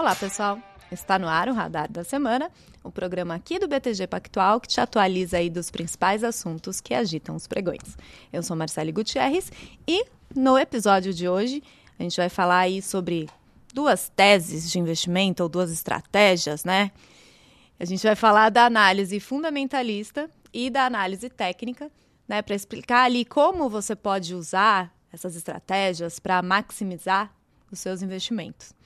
Olá, pessoal. Está no ar o Radar da Semana, o programa aqui do BTG Pactual que te atualiza aí dos principais assuntos que agitam os pregões. Eu sou Marcele Gutierrez e no episódio de hoje a gente vai falar aí sobre duas teses de investimento ou duas estratégias, né? A gente vai falar da análise fundamentalista e da análise técnica, né, para explicar ali como você pode usar essas estratégias para maximizar os seus investimentos.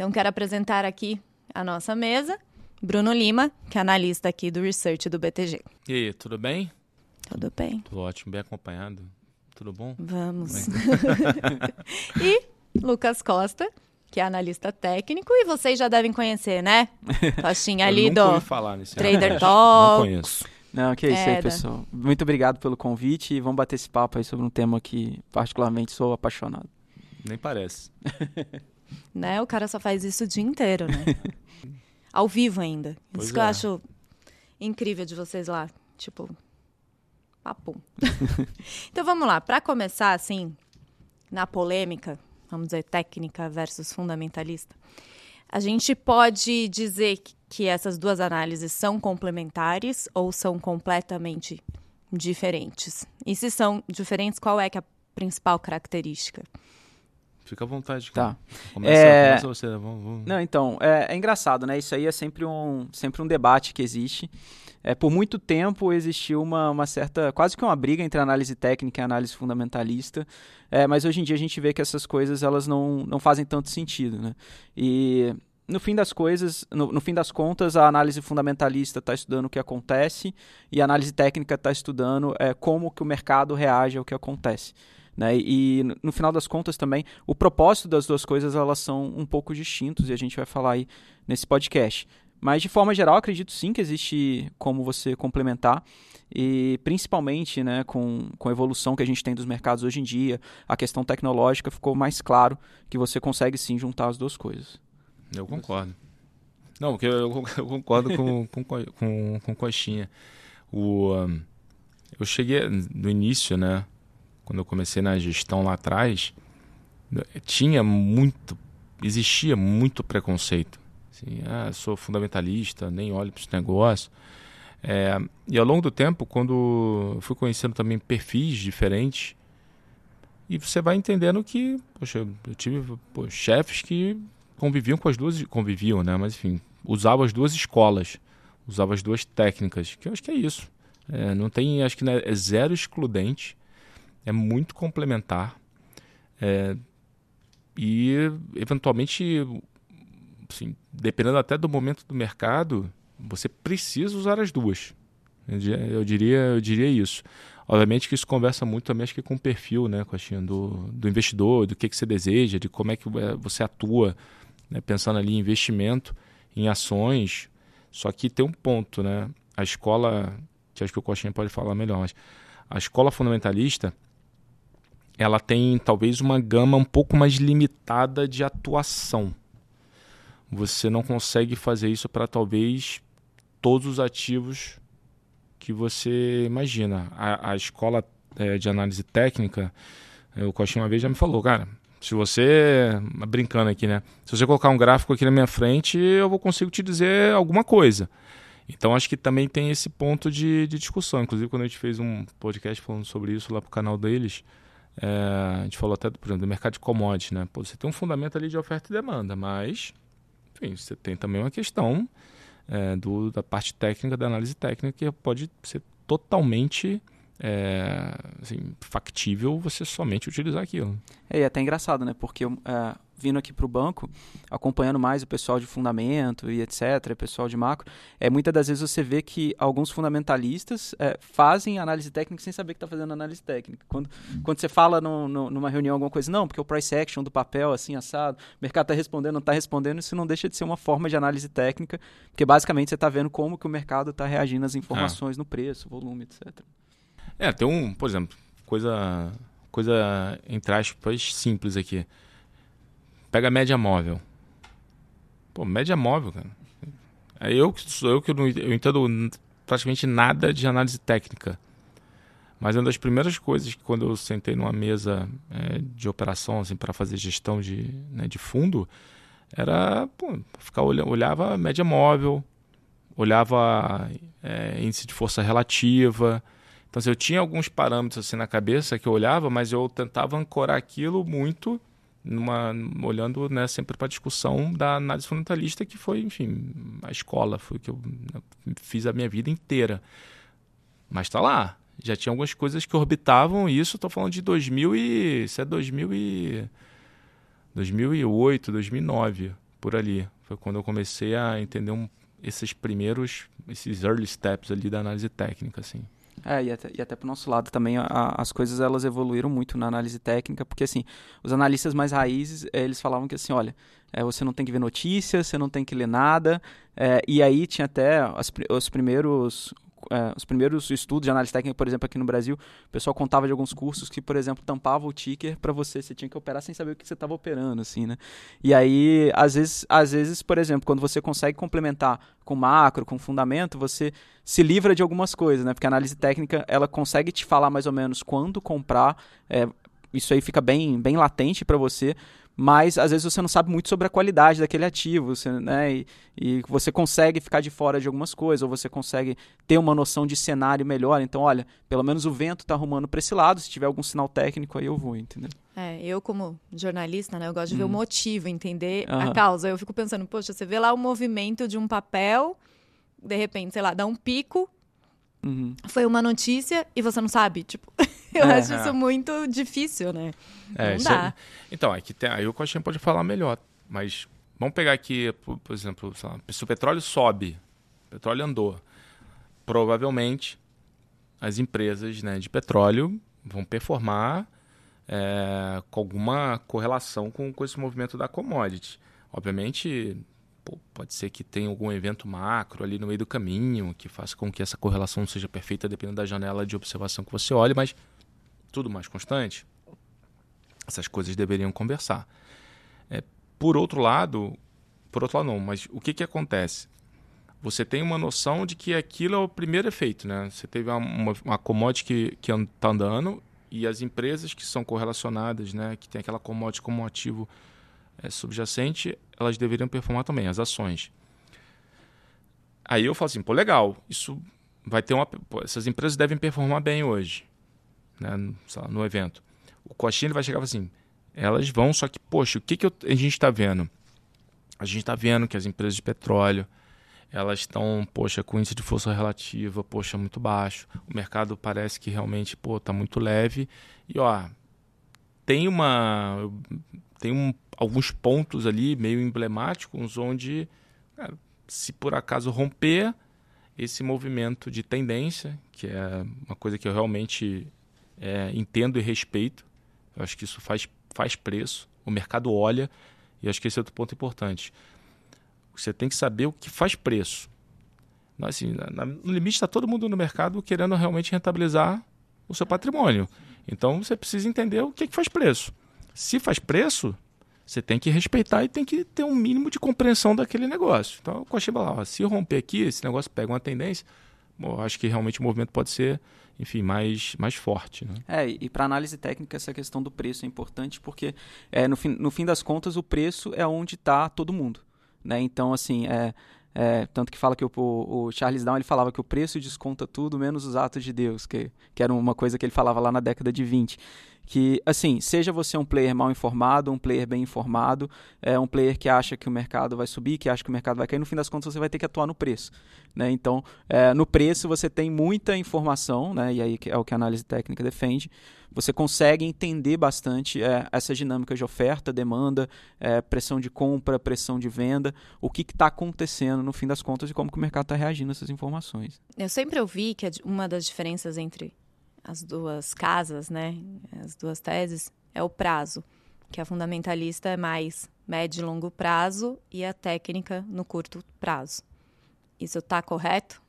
Então, quero apresentar aqui a nossa mesa. Bruno Lima, que é analista aqui do Research do BTG. E aí, tudo bem? Tudo bem. Tudo ótimo, bem acompanhado. Tudo bom? Vamos. e Lucas Costa, que é analista técnico, e vocês já devem conhecer, né? Costinha ali do ouvi falar nesse Trader. Talks. Não conheço. Não, que é isso Era. aí, pessoal. Muito obrigado pelo convite e vamos bater esse papo aí sobre um tema que particularmente sou apaixonado. Nem parece. Né? O cara só faz isso o dia inteiro, né? Ao vivo ainda. Pois isso que eu é. acho incrível de vocês lá. Tipo, papum. então vamos lá. Para começar, assim, na polêmica, vamos dizer, técnica versus fundamentalista, a gente pode dizer que- que essas duas análises são complementares ou são completamente diferentes? E se são diferentes, qual é que é a principal característica? Fica à vontade. Tá. Começa, É- começa você. Vamos, vamos. Não, então, é, é engraçado, né? Isso aí é sempre um, sempre um debate que existe. É, por muito tempo existiu uma, uma certa, quase que uma briga entre análise técnica e análise fundamentalista, é, mas hoje em dia a gente vê que essas coisas elas não, não fazem tanto sentido, né? E no fim das coisas, no, no fim das contas, a análise fundamentalista está estudando o que acontece e a análise técnica está estudando é, como que o mercado reage ao que acontece. Né? E no- final das contas também, o propósito das duas coisas elas são um pouco distintos e a gente vai falar aí nesse podcast. Mas de forma geral, acredito sim que existe como você complementar e principalmente né, com, com a evolução que a gente tem dos mercados hoje em dia, a questão tecnológica ficou mais claro que você consegue sim juntar as duas coisas. Eu concordo. Não, porque eu, eu concordo com, com, co- com, com Coxinha. O, ahn, eu cheguei no início, né? Quando eu comecei na gestão lá atrás, tinha muito, existia muito preconceito. Assim, ah, sou fundamentalista, nem olho para esse negócio. É, e ao longo do tempo, quando fui conhecendo também perfis diferentes, e você vai entendendo que, poxa, eu tive pô, chefes que conviviam com as duas, conviviam, né? Mas enfim, usavam as duas escolas, usavam as duas técnicas, que eu acho que é isso. É, não tem, acho que né, é zero excludente, é muito complementar. É, e eventualmente, assim, dependendo até do momento do mercado, você precisa usar as duas. Eu di- Eu diria, eu diria isso. Obviamente que isso conversa muito também, acho que com o perfil, né, Coxinha, do, do investidor, do que, que você deseja, de como é que eh, você atua, né, pensando ali em investimento, em ações. Só que tem um ponto, né? A escola, que acho que o Coxinha pode falar melhor, mas a escola fundamentalista, ela tem talvez uma gama um pouco mais limitada de atuação. Você não consegue fazer isso para talvez todos os ativos que você imagina. A, a escola eh, de análise técnica, eh, o Coxinha uma vez já me falou, cara, se você, brincando aqui, né? Se você colocar um gráfico aqui na minha frente, eu vou consigo te dizer alguma coisa. Então acho que também tem esse ponto de, de discussão. Inclusive, quando a gente fez um podcast falando sobre isso lá pro canal deles, eh, a gente falou até, por exemplo, do mercado de commodities, né? Pô, você tem um fundamento ali de oferta e demanda, mas, enfim, você tem também uma questão é, do, da parte técnica, da análise técnica, que pode ser totalmente é, assim, factível você somente utilizar aquilo. É, é até engraçado, né? Porque eu, é, vindo aqui para o banco, acompanhando mais o pessoal de fundamento e etc., pessoal de macro, é, muitas das vezes você vê que alguns fundamentalistas é, fazem análise técnica sem saber que está fazendo análise técnica. Quando, quando você fala no, no, numa reunião alguma coisa, não, porque o price action do papel, assim, assado, o mercado está respondendo, não está respondendo, isso não deixa de ser uma forma de análise técnica, porque basicamente você está vendo como que o mercado está reagindo às informações no preço, volume, etc. É, tem um, por exemplo, coisa, coisa entre aspas simples aqui. Pega a média móvel. Pô, média móvel, cara. É eu que sou eu que não eu entendo praticamente nada de análise técnica. Mas uma das primeiras coisas que quando eu sentei numa mesa é, de operação assim para fazer gestão de, né, de fundo, era pô, ficar olhava média móvel, olhava é, índice de força relativa. Então, assim, eu tinha alguns parâmetros assim na cabeça que eu olhava, mas eu tentava ancorar aquilo muito numa, olhando né, sempre para a discussão da análise fundamentalista, que foi, enfim, a escola, foi o que eu fiz a minha vida inteira. Mas está lá. Já tinha algumas coisas que orbitavam isso. Estou falando de 2000 e, isso é 2000 e, 2008, 2009, por ali. Foi quando eu comecei a entender um, esses primeiros, esses early steps ali da análise técnica, assim. É, e até, e até pro nosso lado também a, as coisas elas evoluíram muito na análise técnica, porque assim, os analistas mais raízes, eh, eles falavam que assim, olha, é, você não tem que ver notícias, você não tem que ler nada, é, e aí tinha até as, os primeiros é, os primeiros estudos de análise técnica, por exemplo, aqui no Brasil, o pessoal contava de alguns cursos que, por exemplo, tampava o ticker para você, você tinha que operar sem saber o que você estava operando, assim, né? E aí, às vezes, às vezes, por exemplo, quando você consegue complementar com macro, com fundamento, você se livra de algumas coisas, né? Porque a análise técnica, ela consegue te falar mais ou menos quando comprar, é, isso aí fica bem, bem latente para você, mas às vezes você não sabe muito sobre a qualidade daquele ativo, você, né? E, e, você consegue ficar de fora de algumas coisas, ou você consegue ter uma noção de cenário melhor. Então, olha, pelo menos o vento está arrumando para esse lado, se tiver algum sinal técnico aí eu vou, entendeu? É, eu como jornalista, né, eu gosto de ver o uhum. motivo, entender uhum. a causa. Eu fico pensando, poxa, você vê lá o movimento de um papel, de repente, sei lá, dá um pico, Uhum. Foi uma notícia e você não sabe, tipo, eu é, acho é. isso muito difícil, né? É, não dá. É... Então, aqui tem, aí o Coxinha pode falar melhor, mas vamos pegar aqui, por, por exemplo, lá, se o petróleo sobe, o petróleo andou, provavelmente as empresas né, de petróleo vão performar é, com alguma correlação com, com esse movimento da commodity. Obviamente, pô, pode ser que tenha algum evento macro ali no meio do caminho que faça com que essa correlação seja perfeita dependendo da janela de observação que você olhe, mas tudo mais constante, essas coisas deveriam conversar. É, por outro lado, por outro lado não, mas o que, que acontece? Você tem uma noção de que aquilo é o primeiro efeito, né? Você teve uma, uma, commodity que está andando e as empresas que são correlacionadas, né, que tem aquela commodity como ativo é, subjacente, elas deveriam performar também, as ações. Aí eu falo assim, pô, legal, isso vai ter uma. Pô, essas empresas devem performar bem hoje, né, lá, no evento. O Coxinha vai chegar assim, elas vão, só que, poxa, o que, que eu, a gente está vendo? A gente está vendo que as empresas de petróleo, elas estão, poxa, com índice de força relativa, poxa, muito baixo. O mercado parece que realmente, pô, está muito leve. E, ó, tem uma tem um, alguns pontos ali meio emblemáticos onde, cara, se por acaso romper esse movimento de tendência, que é uma coisa que eu realmente é, entendo e respeito, eu acho que isso faz, faz preço, o mercado olha, e acho que esse é outro ponto importante. Você tem que saber o que faz preço. Assim, no limite está todo mundo no mercado querendo realmente rentabilizar o seu patrimônio. Então você precisa entender o que, que faz preço. Se faz preço, você tem que respeitar e tem que ter um mínimo de compreensão daquele negócio. Então, o Cochiba lá, ó, se romper aqui, esse negócio pega uma tendência, bom, acho que realmente o movimento pode ser, enfim, mais, mais forte. Né? É, e para análise técnica, essa questão do preço é importante, porque é, no, fim, no fim das contas, o preço é onde está todo mundo. Né? Então, assim, é, é, tanto que fala que o, o, Charles Down ele falava que o preço desconta tudo menos os atos de Deus, que, que era uma coisa que ele falava lá na década de 20 que, assim, seja você um player mal informado, um player bem informado, é um player que acha que o mercado vai subir, que acha que o mercado vai cair, no fim das contas você vai ter que atuar no preço. Né? Então, é, no preço você tem muita informação, né? e aí é o que a análise técnica defende, você consegue entender bastante é, essa dinâmica de oferta, demanda, é, pressão de compra, pressão de venda, o que está acontecendo no fim das contas e como que o mercado está reagindo a essas informações. Eu sempre ouvi que uma das diferenças entre as duas casas, né, as duas teses, é o prazo, que a fundamentalista é mais médio e longo prazo e a técnica no curto prazo. Isso está correto?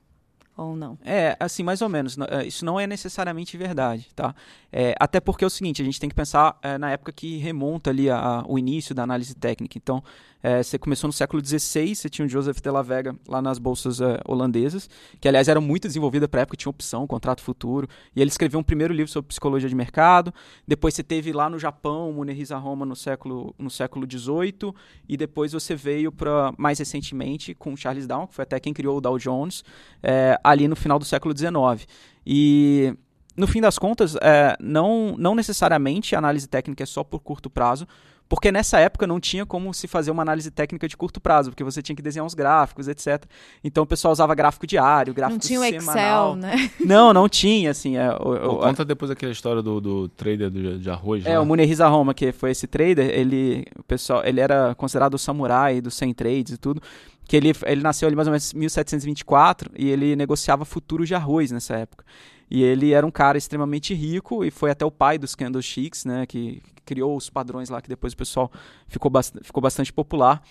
ou não? É, assim, mais ou menos. É, isso não é necessariamente verdade, tá? É, até porque é o seguinte, a gente tem que pensar é, na época que remonta ali a, a, o início da análise técnica. Então, É, você começou no século XVI, você tinha o Joseph de la Vega lá nas bolsas é, holandesas, que aliás eram muito desenvolvidas para a época, tinha opção, contrato futuro. E ele escreveu um primeiro livro sobre psicologia de mercado. Depois você teve lá no Japão o Munehisa Roma no século no século XVIII e depois você veio para mais recentemente com Charles Down, que foi até quem criou o Dow Jones, é, ali no final do século XIX. E no fim das contas, é, não, não necessariamente a análise técnica é só por curto prazo, porque nessa época não tinha como se fazer uma análise técnica de curto prazo, porque você tinha que desenhar uns gráficos, etc. Então o pessoal usava gráfico diário, gráfico semanal. Não tinha o Excel, né? Não, não tinha, assim. É, o, o, conta depois aquela história do, do trader de, de arroz. É, lá. o Munehisa Roma, que foi esse trader, ele, o pessoal, ele era considerado o samurai dos 100 trades e tudo, que ele, ele nasceu ali mais ou menos em 1724 e ele negociava futuros de arroz nessa época. E ele era um cara extremamente rico e foi até o pai dos candlesticks, né, que criou os padrões lá que depois o pessoal ficou, bast ficou bastante popular.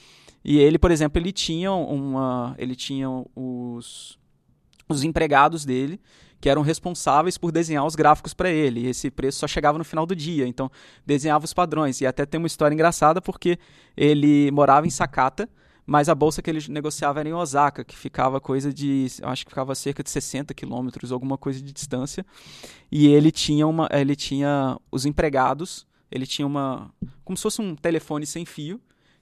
E ele, por exemplo, ele tinha uma, ele tinha os os empregados dele que eram responsáveis por desenhar os gráficos para ele. E esse preço só chegava no final do dia, então desenhava os padrões. E até tem uma história engraçada porque ele morava em Sakata, mas a bolsa que ele negociava era em Osaka, que ficava coisa de, acho que ficava cerca de 60 quilômetros, alguma coisa de distância. E ele tinha uma, ele tinha os empregados, ele tinha uma, como se fosse um telefone sem fio,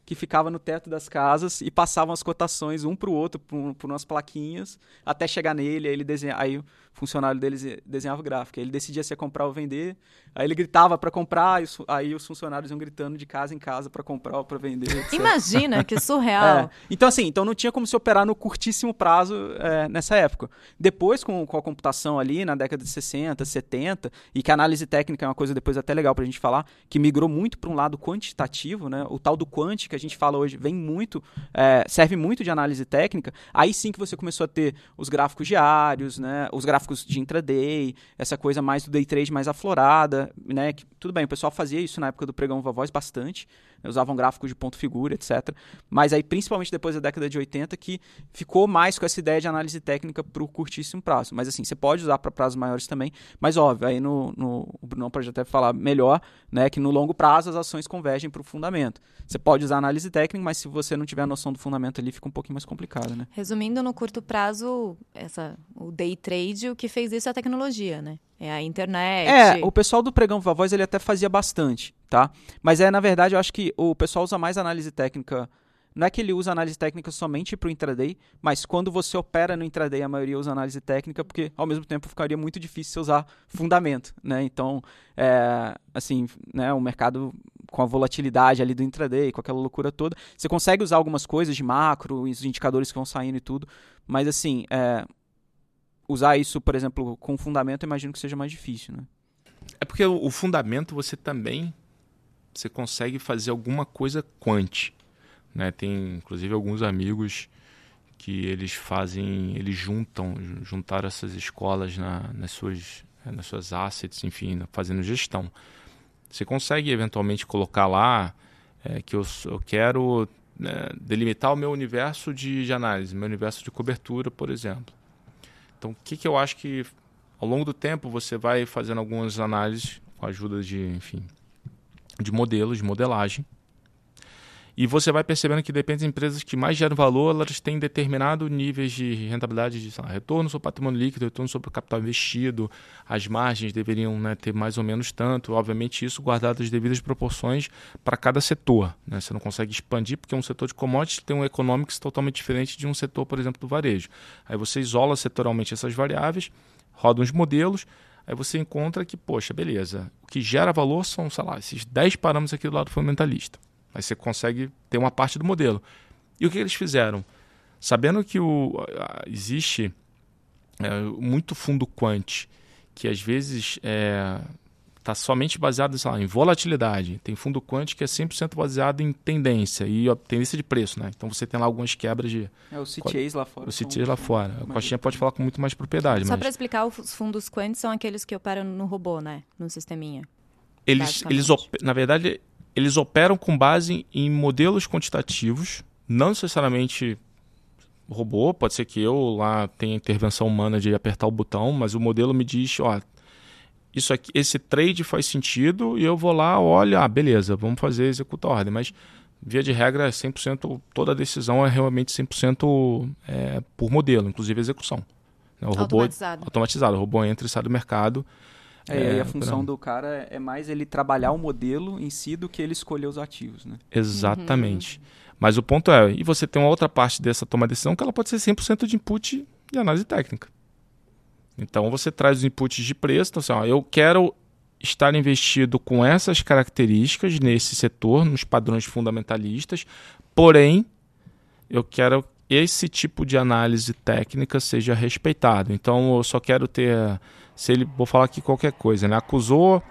que ficava no teto das casas e passavam as cotações um para o outro por, por umas plaquinhas até chegar nele. Aí ele desenha, aí funcionário deles desenhava o gráfico. Aí ele decidia se ia comprar ou vender. Aí ele gritava para comprar, aí os funcionários iam gritando de casa em casa para comprar ou para vender. Etc. Imagina, que surreal. É. Então, assim, então não tinha como se operar no curtíssimo prazo é, nessa época. Depois, com, com a computação ali, na década de 60, 70, e que a análise técnica é uma coisa depois até legal para a gente falar, que migrou muito para um lado quantitativo, né? O tal do quant que a gente fala hoje vem muito, é, serve muito de análise técnica. Aí sim que você começou a ter os gráficos diários, né? Os gráficos gráficos de intraday, essa coisa mais do day trade mais aflorada, né? Que, tudo bem, o pessoal fazia isso na época do pregão Voz bastante, né? usavam gráficos de ponto figura, etc. Mas aí, principalmente depois da década de 80, que ficou mais com essa ideia de análise técnica para o curtíssimo prazo. Mas assim, você pode usar para prazos maiores também, mas óbvio, aí no, no o Bruno pode até falar melhor, né? Que no longo prazo as ações convergem para o fundamento. Você pode usar análise técnica, mas se você não tiver a noção do fundamento ali, fica um pouquinho mais complicado, né? Resumindo, no curto prazo, essa, o day trade, o que fez isso é a tecnologia, né? É a internet. É, o pessoal do Pregão Viva Voz ele até fazia bastante, tá? Mas é, na verdade, eu acho que o pessoal usa mais análise técnica. Não é que ele usa análise técnica somente para o intraday, mas quando você opera no intraday, a maioria usa análise técnica, porque ao mesmo tempo ficaria muito difícil usar fundamento, né? Então, é, assim, né, o mercado com a volatilidade ali do intraday, com aquela loucura toda, você consegue usar algumas coisas de macro, os indicadores que vão saindo e tudo, mas assim, é, usar isso, por exemplo, com fundamento, imagino que seja mais difícil, né? É porque o, fundamento você também você consegue fazer alguma coisa quant, né? Tem inclusive alguns amigos que eles fazem, eles juntam, juntaram essas escolas na, nas suas nas suas assets, enfim, fazendo gestão. Você consegue eventualmente colocar lá é, que eu, eu quero né, delimitar o meu universo de, de análise, meu universo de cobertura, por exemplo. Então, o que, que eu acho que ao longo do tempo você vai fazendo algumas análises com a ajuda de, enfim, de modelos, de modelagem. E você vai percebendo que depende das empresas que mais geram valor, elas têm determinado níveis de rentabilidade de lá, retorno sobre patrimônio líquido, retorno sobre o capital investido, as margens deveriam né, ter mais ou menos tanto. Obviamente, isso guardado as devidas proporções para cada setor. Né? Você não consegue expandir, porque um setor de commodities tem um economics totalmente diferente de um setor, por exemplo, do varejo. Aí você isola setorialmente essas variáveis, roda uns modelos, aí você encontra que, poxa, beleza, o que gera valor são, sei lá, esses 10 parâmetros aqui do lado fundamentalista. Aí você consegue ter uma parte do modelo. E o que eles fizeram? Sabendo que o, existe é, muito fundo quant, que às vezes está é, tá somente baseado lá, em volatilidade. Tem fundo quant que é 100% baseado em tendência e ó, tendência de preço. Né? Então você tem lá algumas quebras de. É o CTAs lá fora. O CTAs lá fora. A Coxinha pode falar com muito mais propriedade. Só mas... para explicar, os fundos quant são aqueles que operam no robô, né? No sisteminha. Eles, eles na verdade, eles operam com base em modelos quantitativos, não necessariamente robô, pode ser que eu lá tenha intervenção humana de apertar o botão, mas o modelo me diz, ó, isso aqui, esse trade faz sentido e eu vou lá, olha, ah, beleza, vamos fazer, executa a ordem, mas via de regra, 100%, toda decisão é realmente 100% é, por modelo, inclusive execução. Né? O automatizado. robô automatizado. O robô entra e sai do mercado. É, é, a função do cara é mais ele trabalhar o modelo em si do que ele escolher os ativos, né? Exatamente. Uhum. Mas o ponto é, e você tem uma outra parte dessa toma de decisão que ela pode ser 100% de input e análise técnica. Então você traz os inputs de preço, então assim, ó, eu quero estar investido com essas características nesse setor, nos padrões fundamentalistas, porém eu quero esse tipo de análise técnica seja respeitado. Então eu só quero ter, se ele, vou falar aqui qualquer coisa, né? Acusou,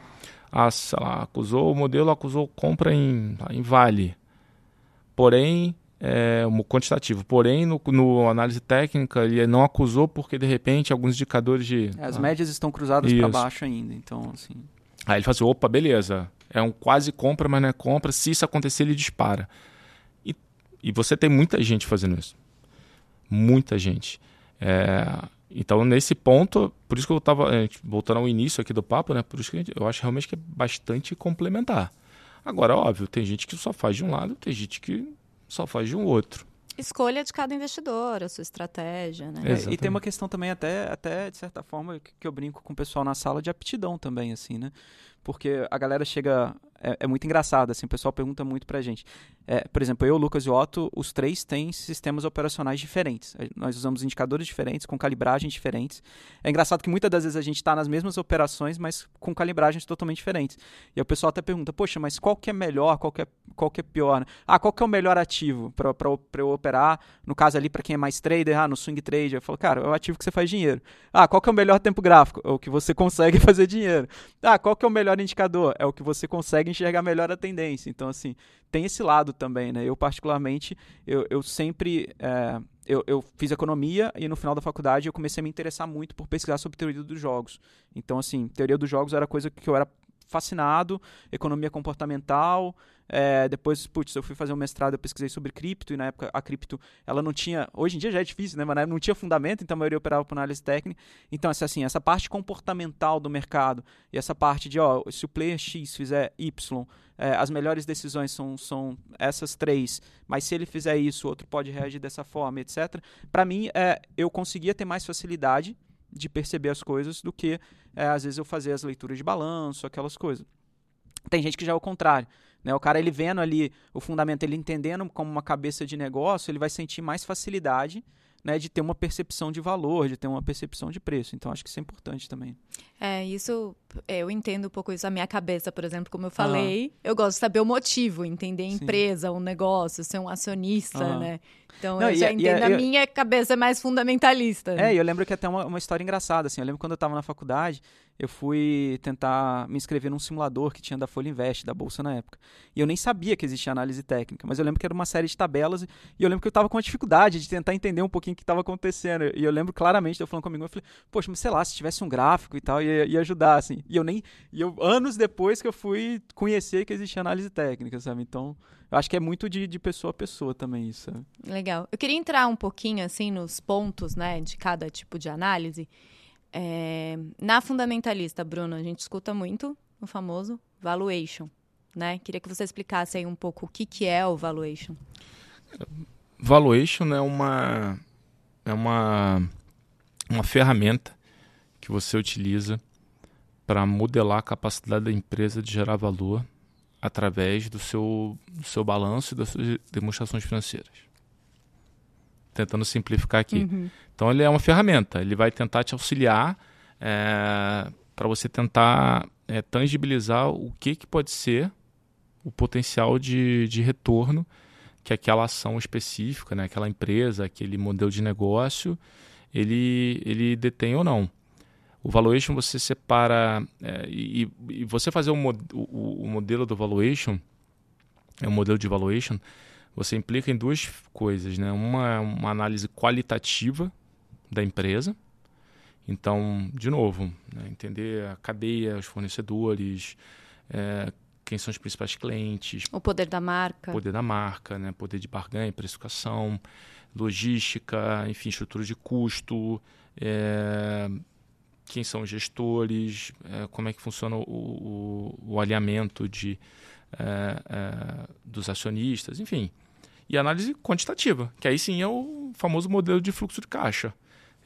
a, lá, acusou o modelo, acusou compra em, em vale, porém é, um quantitativo. Porém, no, no, análise técnica, ele não acusou porque de repente alguns indicadores de. As ah, médias estão cruzadas para baixo ainda, então assim. Aí ele fala assim: opa, beleza. É um quase compra, mas não é compra. Se isso acontecer, ele dispara. E, e você tem muita gente fazendo isso muita gente. É, então, nesse ponto, por isso que eu estava voltando ao início aqui do papo, né? Por isso que eu acho realmente que é bastante complementar. Agora, óbvio, tem gente que só faz de um lado, tem gente que só faz de um outro. Escolha de cada investidor, a sua estratégia, né? É, e tem uma questão também até, até de certa forma que eu brinco com o pessoal na sala de aptidão também, assim, né? Porque a galera chega é, é, muito engraçado, assim, o pessoal pergunta muito pra gente. É, por exemplo, eu, Lucas e Otto, os três têm sistemas operacionais diferentes. Nós usamos indicadores diferentes, com calibragens diferentes. É engraçado que muitas das vezes a gente está nas mesmas operações, mas com calibragens totalmente diferentes. E o pessoal até pergunta, poxa, mas qual que é melhor, qual que é, qual que é pior? Ah, qual que é o melhor ativo para eu operar? No caso ali, para quem é mais trader, ah, no swing trade, eu falo, cara, é o ativo que você faz dinheiro. Ah, qual que é o melhor tempo gráfico? É o que você consegue fazer dinheiro. Ah, qual que é o melhor indicador? É o que você consegue enxergar melhor a tendência. Então, assim, tem esse lado também, né? Eu, particularmente, eu, eu sempre... É, eu, eu, fiz economia e no final da faculdade eu comecei a me interessar muito por pesquisar sobre teoria dos jogos. Então, assim, teoria dos jogos era coisa que eu era fascinado, economia comportamental. É, depois, putz, eu fui fazer um mestrado, eu pesquisei sobre cripto, e na época a cripto, ela não tinha, hoje em dia já é difícil, né, mas na época não tinha fundamento, então a maioria operava por análise técnica. Então, assim, essa parte comportamental do mercado, e essa parte de, ó, se o player X fizer Y, é, as melhores decisões são, são essas três, mas se ele fizer isso, o outro pode reagir dessa forma, etc. Para mim, é, eu conseguia ter mais facilidade de perceber as coisas do que, é, às vezes, eu fazer as leituras de balanço, aquelas coisas. Tem gente que já é o contrário. Né? O cara, ele vendo ali o fundamento, ele entendendo como uma cabeça de negócio, ele vai sentir mais facilidade né, de ter uma percepção de valor, de ter uma percepção de preço. Então, acho que isso é importante também. É, isso, é, eu entendo um pouco isso. A minha cabeça, por exemplo, como eu falei, eu gosto de saber o motivo, entender a empresa, o negócio, ser um acionista, né? Então, Não, eu já entendo, a minha cabeça é mais fundamentalista. É, eu lembro que até uma, uma história engraçada, assim, eu lembro quando eu estava na faculdade, eu fui tentar me inscrever num simulador que tinha da Folha Invest, da Bolsa na época. E eu nem sabia que existia análise técnica, mas eu lembro que era uma série de tabelas e eu lembro que eu estava com uma dificuldade de tentar entender um pouquinho o que estava acontecendo. E eu lembro claramente, eu falando comigo, eu falei, poxa, mas sei lá, se tivesse um gráfico e tal, ia, ia ajudar, assim. E eu nem. E eu, anos depois que eu fui conhecer que existia análise técnica, sabe? Então, eu acho que é muito de, de pessoa a pessoa também isso. Sabe? Legal. Eu queria entrar um pouquinho, assim, nos pontos, né, de cada tipo de análise. É, na fundamentalista, Bruno, a gente escuta muito o famoso valuation, né? Queria que você explicasse aí um pouco o que, que é o valuation. Valuation é uma é uma uma ferramenta que você utiliza para modelar a capacidade da empresa de gerar valor através do seu, do seu balanço e das suas demonstrações financeiras. Tentando simplificar aqui. Uhum. Então, ele é uma ferramenta, ele vai tentar te auxiliar é, para você tentar é, tangibilizar o que, que pode ser o potencial de, de retorno que aquela ação específica, né, aquela empresa, aquele modelo de negócio, ele, ele detém ou não. O valuation você separa é, e, e, você fazer o, o, o, modelo do valuation, é um modelo de valuation, você implica em duas coisas, né? Uma é uma análise qualitativa da empresa. Então, de novo, né, entender a cadeia, os fornecedores, é, quem são os principais clientes. O poder da marca. Poder da marca, né? poder de barganha, precificação, logística, enfim, estrutura de custo, é, quem são os gestores, é, como é que funciona o, o, o alinhamento de, é, é, dos acionistas, enfim. E análise quantitativa, que aí sim é o famoso modelo de fluxo de caixa.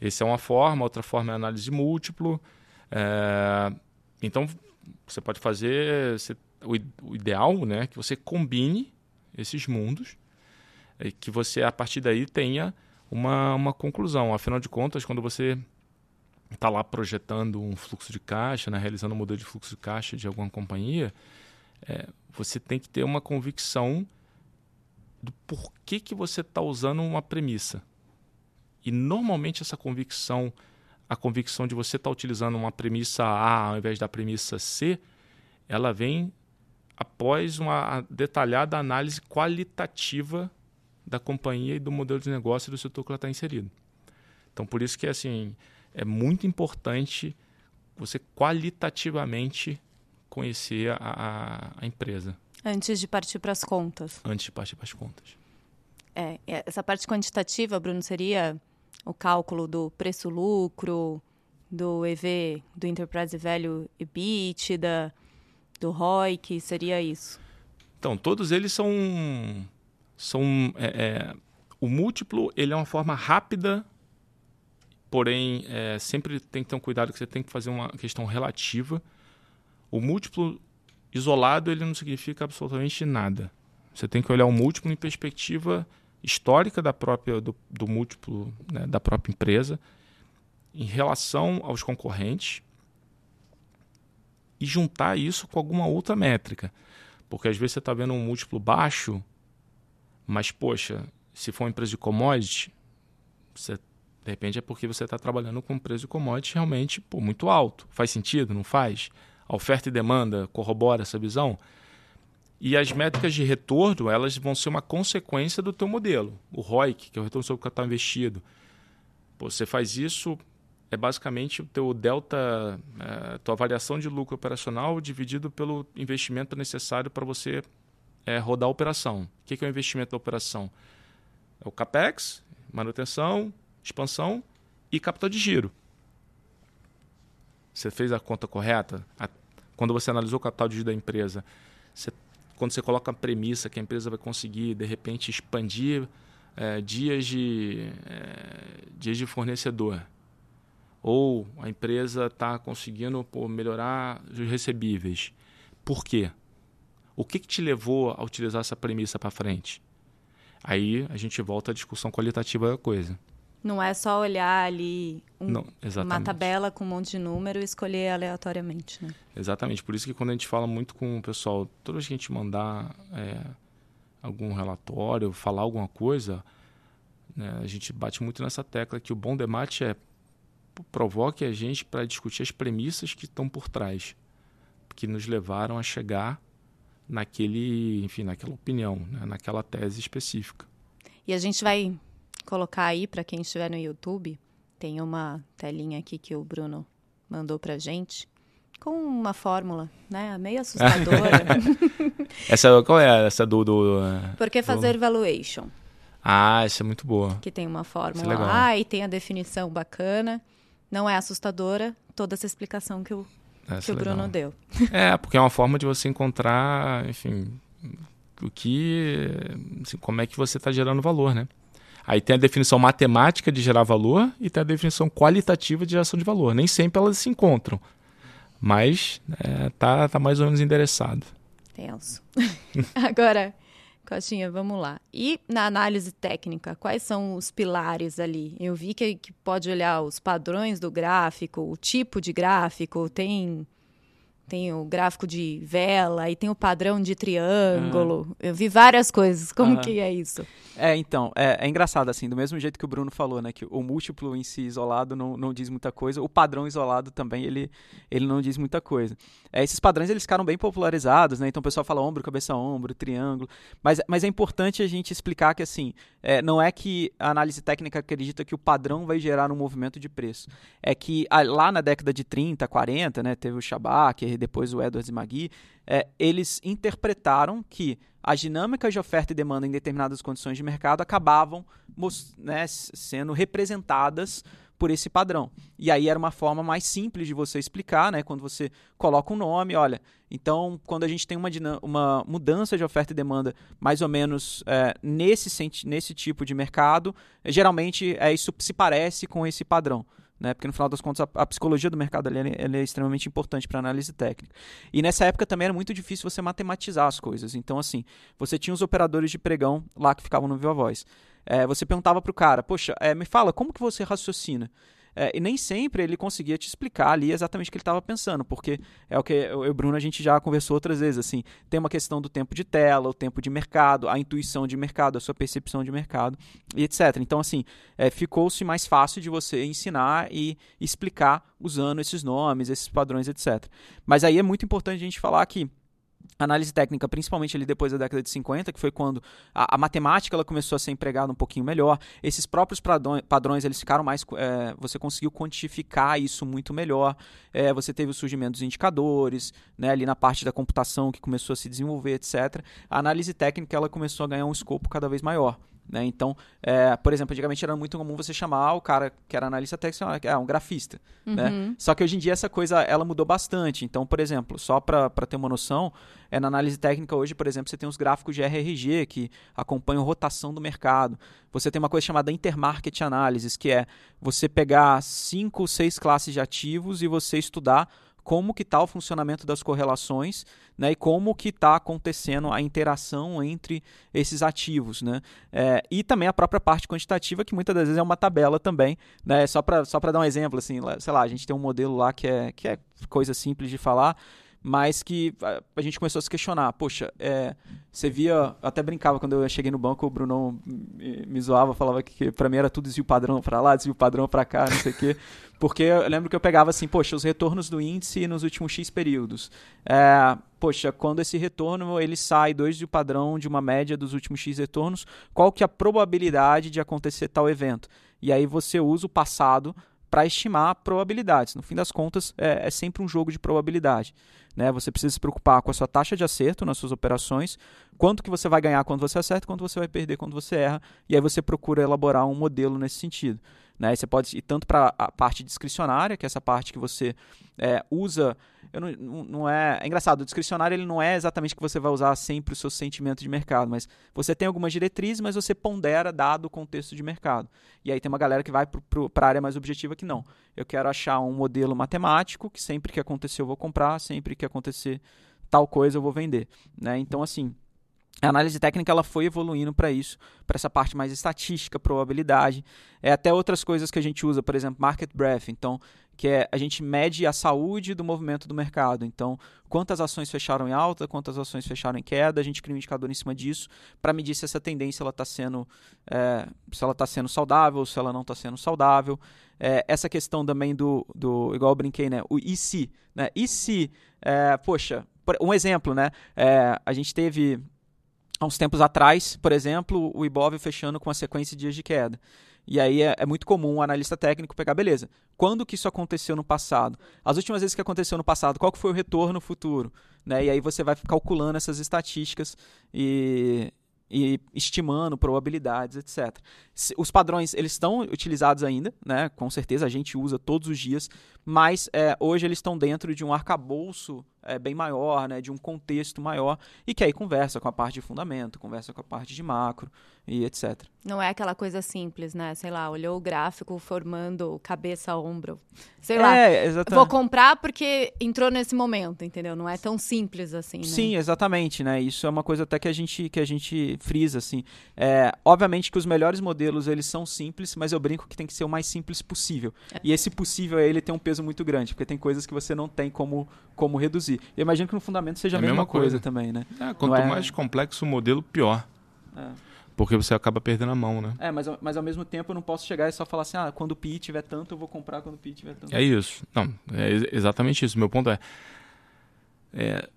Essa é uma forma, outra forma é análise múltiplo. É, então, você pode fazer você, o, o, ideal, né, que você combine esses mundos e que você a partir daí tenha uma, uma conclusão. Afinal de contas, quando você está lá projetando um fluxo de caixa, né, realizando um modelo de fluxo de caixa de alguma companhia, é, você tem que ter uma convicção do porquê que você está usando uma premissa. E normalmente essa convicção, a convicção de você estar tá utilizando uma premissa A ao invés da premissa C, ela vem após uma detalhada análise qualitativa da companhia e do modelo de negócio e do setor que ela está inserido. Então, por isso que assim, é muito importante você qualitativamente conhecer a, a, empresa. Antes de partir para as contas. Antes de partir para as contas. É, essa parte quantitativa, Bruno, seria o cálculo do preço-lucro, do EV, do Enterprise Value EBITDA, do ROIC, seria isso? Então, todos eles são... são é, é, o múltiplo ele é uma forma rápida, porém, é, sempre tem que ter um cuidado que você tem que fazer uma questão relativa. O múltiplo isolado ele não significa absolutamente nada. Você tem que olhar o múltiplo em perspectiva histórica da própria do, do múltiplo né, da própria empresa em relação aos concorrentes e juntar isso com alguma outra métrica. Porque às vezes você está vendo um múltiplo baixo, mas, poxa, se for uma empresa de commodity, você, de repente é porque você está trabalhando com um preço de commodity realmente pô, muito alto. Faz sentido? Não faz? A oferta e demanda corrobora essa visão? E as métricas de retorno, elas vão ser uma consequência do teu modelo. O ROIC, que é o retorno sobre o capital investido. Pô, você faz isso, é basicamente o teu delta, é, tua variação de lucro operacional dividido pelo investimento necessário para você é, rodar a operação. O que é o investimento da operação? É o CAPEX, manutenção, expansão e capital de giro. Você fez a conta correta? A, quando você analisou o capital de giro da empresa, você quando você coloca a premissa que a empresa vai conseguir, de repente, expandir é, dias, de, é, dias de fornecedor, ou a empresa está conseguindo pô, melhorar os recebíveis. Por quê? O que, que te levou a utilizar essa premissa para frente? Aí a gente volta à discussão qualitativa da coisa. Não é só olhar ali um, Não, uma tabela com um monte de número e escolher aleatoriamente, né? Exatamente. Por isso que quando a gente fala muito com o pessoal, toda vez que a gente mandar é, algum relatório, falar alguma coisa, né, a gente bate muito nessa tecla que o bom debate é provoque a gente para discutir as premissas que estão por trás, que nos levaram a chegar naquele, enfim, naquela opinião, né, naquela tese específica. E a gente vai colocar aí para quem estiver no YouTube. Tem uma telinha aqui que o Bruno mandou para gente com uma fórmula, né? Meio assustadora. essa qual é essa do do Por que fazer do... valuation? Ah, essa é muito boa. Que tem uma fórmula é lá e tem a definição bacana. Não é assustadora toda essa explicação que o, que o é Bruno deu. É, porque é uma forma de você encontrar, enfim, o que, assim, como é que você está gerando valor, né? Aí tem a definição matemática de gerar valor e tem a definição qualitativa de geração de valor. Nem sempre elas se encontram, mas é, tá, tá mais ou menos endereçado. Tenso. Agora, Cotinha, vamos lá. E na análise técnica, quais são os pilares ali? Eu vi que, que pode olhar os padrões do gráfico, o tipo de gráfico, tem tem o gráfico de vela e tem o padrão de triângulo. Uhum. Eu vi várias coisas. Como uhum. que é isso? É, então, é, é, engraçado assim, do mesmo jeito que o Bruno falou, né, que o múltiplo em si isolado não, não diz muita coisa, o padrão isolado também, ele, ele não diz muita coisa. É, esses padrões, eles ficaram bem popularizados, né, então o pessoal fala ombro, cabeça, ombro, triângulo, mas, mas é importante a gente explicar que, assim, é, não é que a análise técnica acredita que o padrão vai gerar um movimento de preço, é que lá na década de 30, 40, né, teve o Shabak, depois o Edwards e Magui, é, eles interpretaram que as dinâmicas de oferta e demanda em determinadas condições de mercado acabavam né, sendo representadas por esse padrão. E aí era uma forma mais simples de você explicar, né? Quando você coloca um nome, olha. Então, quando a gente tem uma, uma mudança de oferta e demanda mais ou menos é, nesse, nesse tipo de mercado, geralmente é, isso se parece com esse padrão. Né? Porque no final das contas a, a psicologia do mercado ali é extremamente importante para análise técnica. E nessa época também era muito difícil você matematizar as coisas. Então, assim, você tinha os operadores de pregão lá que ficavam no Viva Voz. É, você perguntava para o cara, poxa, é, me fala, como que você raciocina? É, e nem sempre ele conseguia te explicar ali exatamente o que ele estava pensando, porque é o que eu e o Bruno a gente já conversou outras vezes, assim, tem uma questão do tempo de tela, o tempo de mercado, a intuição de mercado, a sua percepção de mercado e etc. Então, assim, é, ficou-se mais fácil de você ensinar e explicar usando esses nomes, esses padrões, etc. Mas aí é muito importante a gente falar que análise técnica, principalmente ali depois da década de 50, que foi quando a, a, matemática ela começou a ser empregada um pouquinho melhor. Esses próprios padrões, padrões eles ficaram mais. É, você conseguiu quantificar isso muito melhor. É, você teve o surgimento dos indicadores, né, ali na parte da computação que começou a se desenvolver, etc. A análise técnica ela começou a ganhar um escopo cada vez maior. Né? Então, é, por exemplo, antigamente era muito comum você chamar o cara que era analista técnico, é um grafista. Né? Uhum. Né? Só que hoje em dia essa coisa ela mudou bastante. Então, por exemplo, só para ter uma noção, é, na análise técnica hoje, por exemplo, você tem os gráficos de RRG que acompanham rotação do mercado. Você tem uma coisa chamada intermarket analysis, que é você pegar cinco, seis classes de ativos e você estudar como que está o funcionamento das correlações né, e como que está acontecendo a interação entre esses ativos. Né? É, e também a própria parte quantitativa, que muitas das vezes é uma tabela também. Né? Só para só dar um exemplo, assim, sei lá, a gente tem um modelo lá que é, que é coisa simples de falar, mas que a gente começou a se questionar. Poxa, é, você via, até brincava quando eu cheguei no banco, o Bruno me, me zoava, falava que para mim era tudo desvio padrão para lá, desvio padrão para cá, não sei o quê. Porque eu lembro que eu pegava assim, poxa, os retornos do índice nos últimos X períodos. É, poxa, quando esse retorno ele sai dois de padrão de uma média dos últimos X retornos, qual que é a probabilidade de acontecer tal evento? E aí você usa o passado para estimar probabilidades. No fim das contas, é, é sempre um jogo de probabilidade. Né? Você precisa se preocupar com a sua taxa de acerto nas suas operações, quanto que você vai ganhar quando você acerta, quanto você vai perder quando você erra, e aí você procura elaborar um modelo nesse sentido. Né? Você pode ir tanto para a parte discricionária, que é essa parte que você é, usa não, não é, é engraçado, o discricionário ele não é exatamente que você vai usar sempre o seu sentimento de mercado, mas você tem algumas diretrizes, mas você pondera dado o contexto de mercado. E aí tem uma galera que vai para a área mais objetiva que não. Eu quero achar um modelo matemático que sempre que acontecer eu vou comprar, sempre que acontecer tal coisa eu vou vender. Né? Então, assim, a análise técnica ela foi evoluindo para isso, para essa parte mais estatística, probabilidade, é até outras coisas que a gente usa, por exemplo, market breadth. Então, que é a gente mede a saúde do movimento do mercado. Então, quantas ações fecharam em alta, quantas ações fecharam em queda, a gente cria um indicador em cima disso para medir se essa tendência está sendo, é, se ela está sendo saudável, se ela não está sendo saudável. É, essa questão também do, do, igual eu brinquei, né, o e se, né? E se, é, poxa, um exemplo, né? É, a gente teve há uns tempos atrás, por exemplo, o Ibov fechando com uma sequência de dias de queda. E aí é, é, muito comum o analista técnico pegar, beleza, quando que isso aconteceu no passado? As últimas vezes que aconteceu no passado, qual que foi o retorno futuro? Né? E aí você vai calculando essas estatísticas e, e estimando probabilidades, etc. Os padrões eles estão utilizados ainda, né? com certeza a gente usa todos os dias, mas é, hoje eles estão dentro de um arcabouço é, bem maior, né, de um contexto maior, e que aí conversa com a parte de fundamento, conversa com a parte de macro e etc. Não é aquela coisa simples, né? Sei lá, olhou o gráfico formando cabeça, ombro. Sei é, lá, exatamente. vou comprar porque entrou nesse momento, entendeu? Não é tão simples assim, né? Sim, exatamente, né? Isso é uma coisa até que a gente, que a gente frisa, assim. É, obviamente que os melhores modelos, eles são simples, mas eu brinco que tem que ser o mais simples possível. É. E esse possível, ele tem um peso muito grande, porque tem coisas que você não tem como, como reduzir. Eu imagino que no fundamento seja é a mesma, mesma coisa. coisa. também, né? É, quanto é... mais complexo o modelo, pior. É. Porque você acaba perdendo a mão, né? É, mas, mas ao mesmo tempo eu não posso chegar e só falar assim, ah, quando o PI tiver tanto, eu vou comprar quando o PI tiver tanto. É isso. Não, é exatamente isso. Meu ponto é, é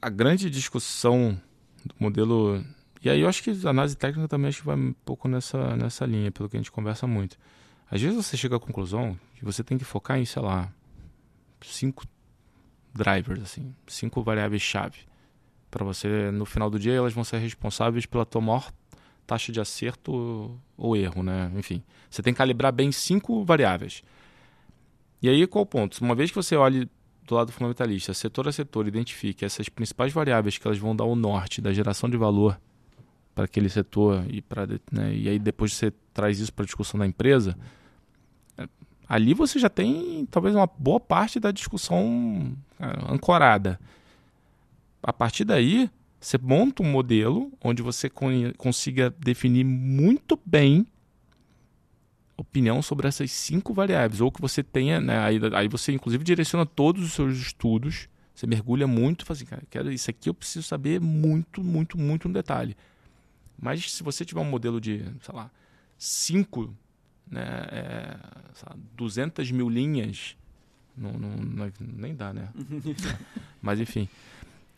a grande discussão do modelo... E aí eu acho que a análise técnica também acho que vai um pouco nessa, nessa linha, pelo que a gente conversa muito. Às vezes você chega à conclusão que você tem que focar em, sei lá, cinco drivers, assim, cinco variáveis-chave. Para você, no final do dia, elas vão ser responsáveis pela tua maior taxa de acerto ou erro, né? Enfim, você tem que calibrar bem cinco variáveis. E aí qual o ponto? Uma vez que você olhe do lado fundamentalista, setor a setor, identifique essas principais variáveis que elas vão dar o norte da geração de valor para aquele setor e para né, e aí depois você traz isso para a discussão da empresa, ali você já tem talvez uma boa parte da discussão é, ancorada. A partir daí, você monta um modelo onde você consiga definir muito bem opinião sobre essas cinco variáveis, ou que você tenha, né, aí, aí você inclusive direciona todos os seus estudos, você mergulha muito, fala assim, cara, quero isso aqui eu preciso saber muito, muito, muito no detalhe. Mas se você tiver um modelo de, sei lá, cinco, né, é, lá, 200 mil linhas, não, não, não, nem dá, né? Mas enfim,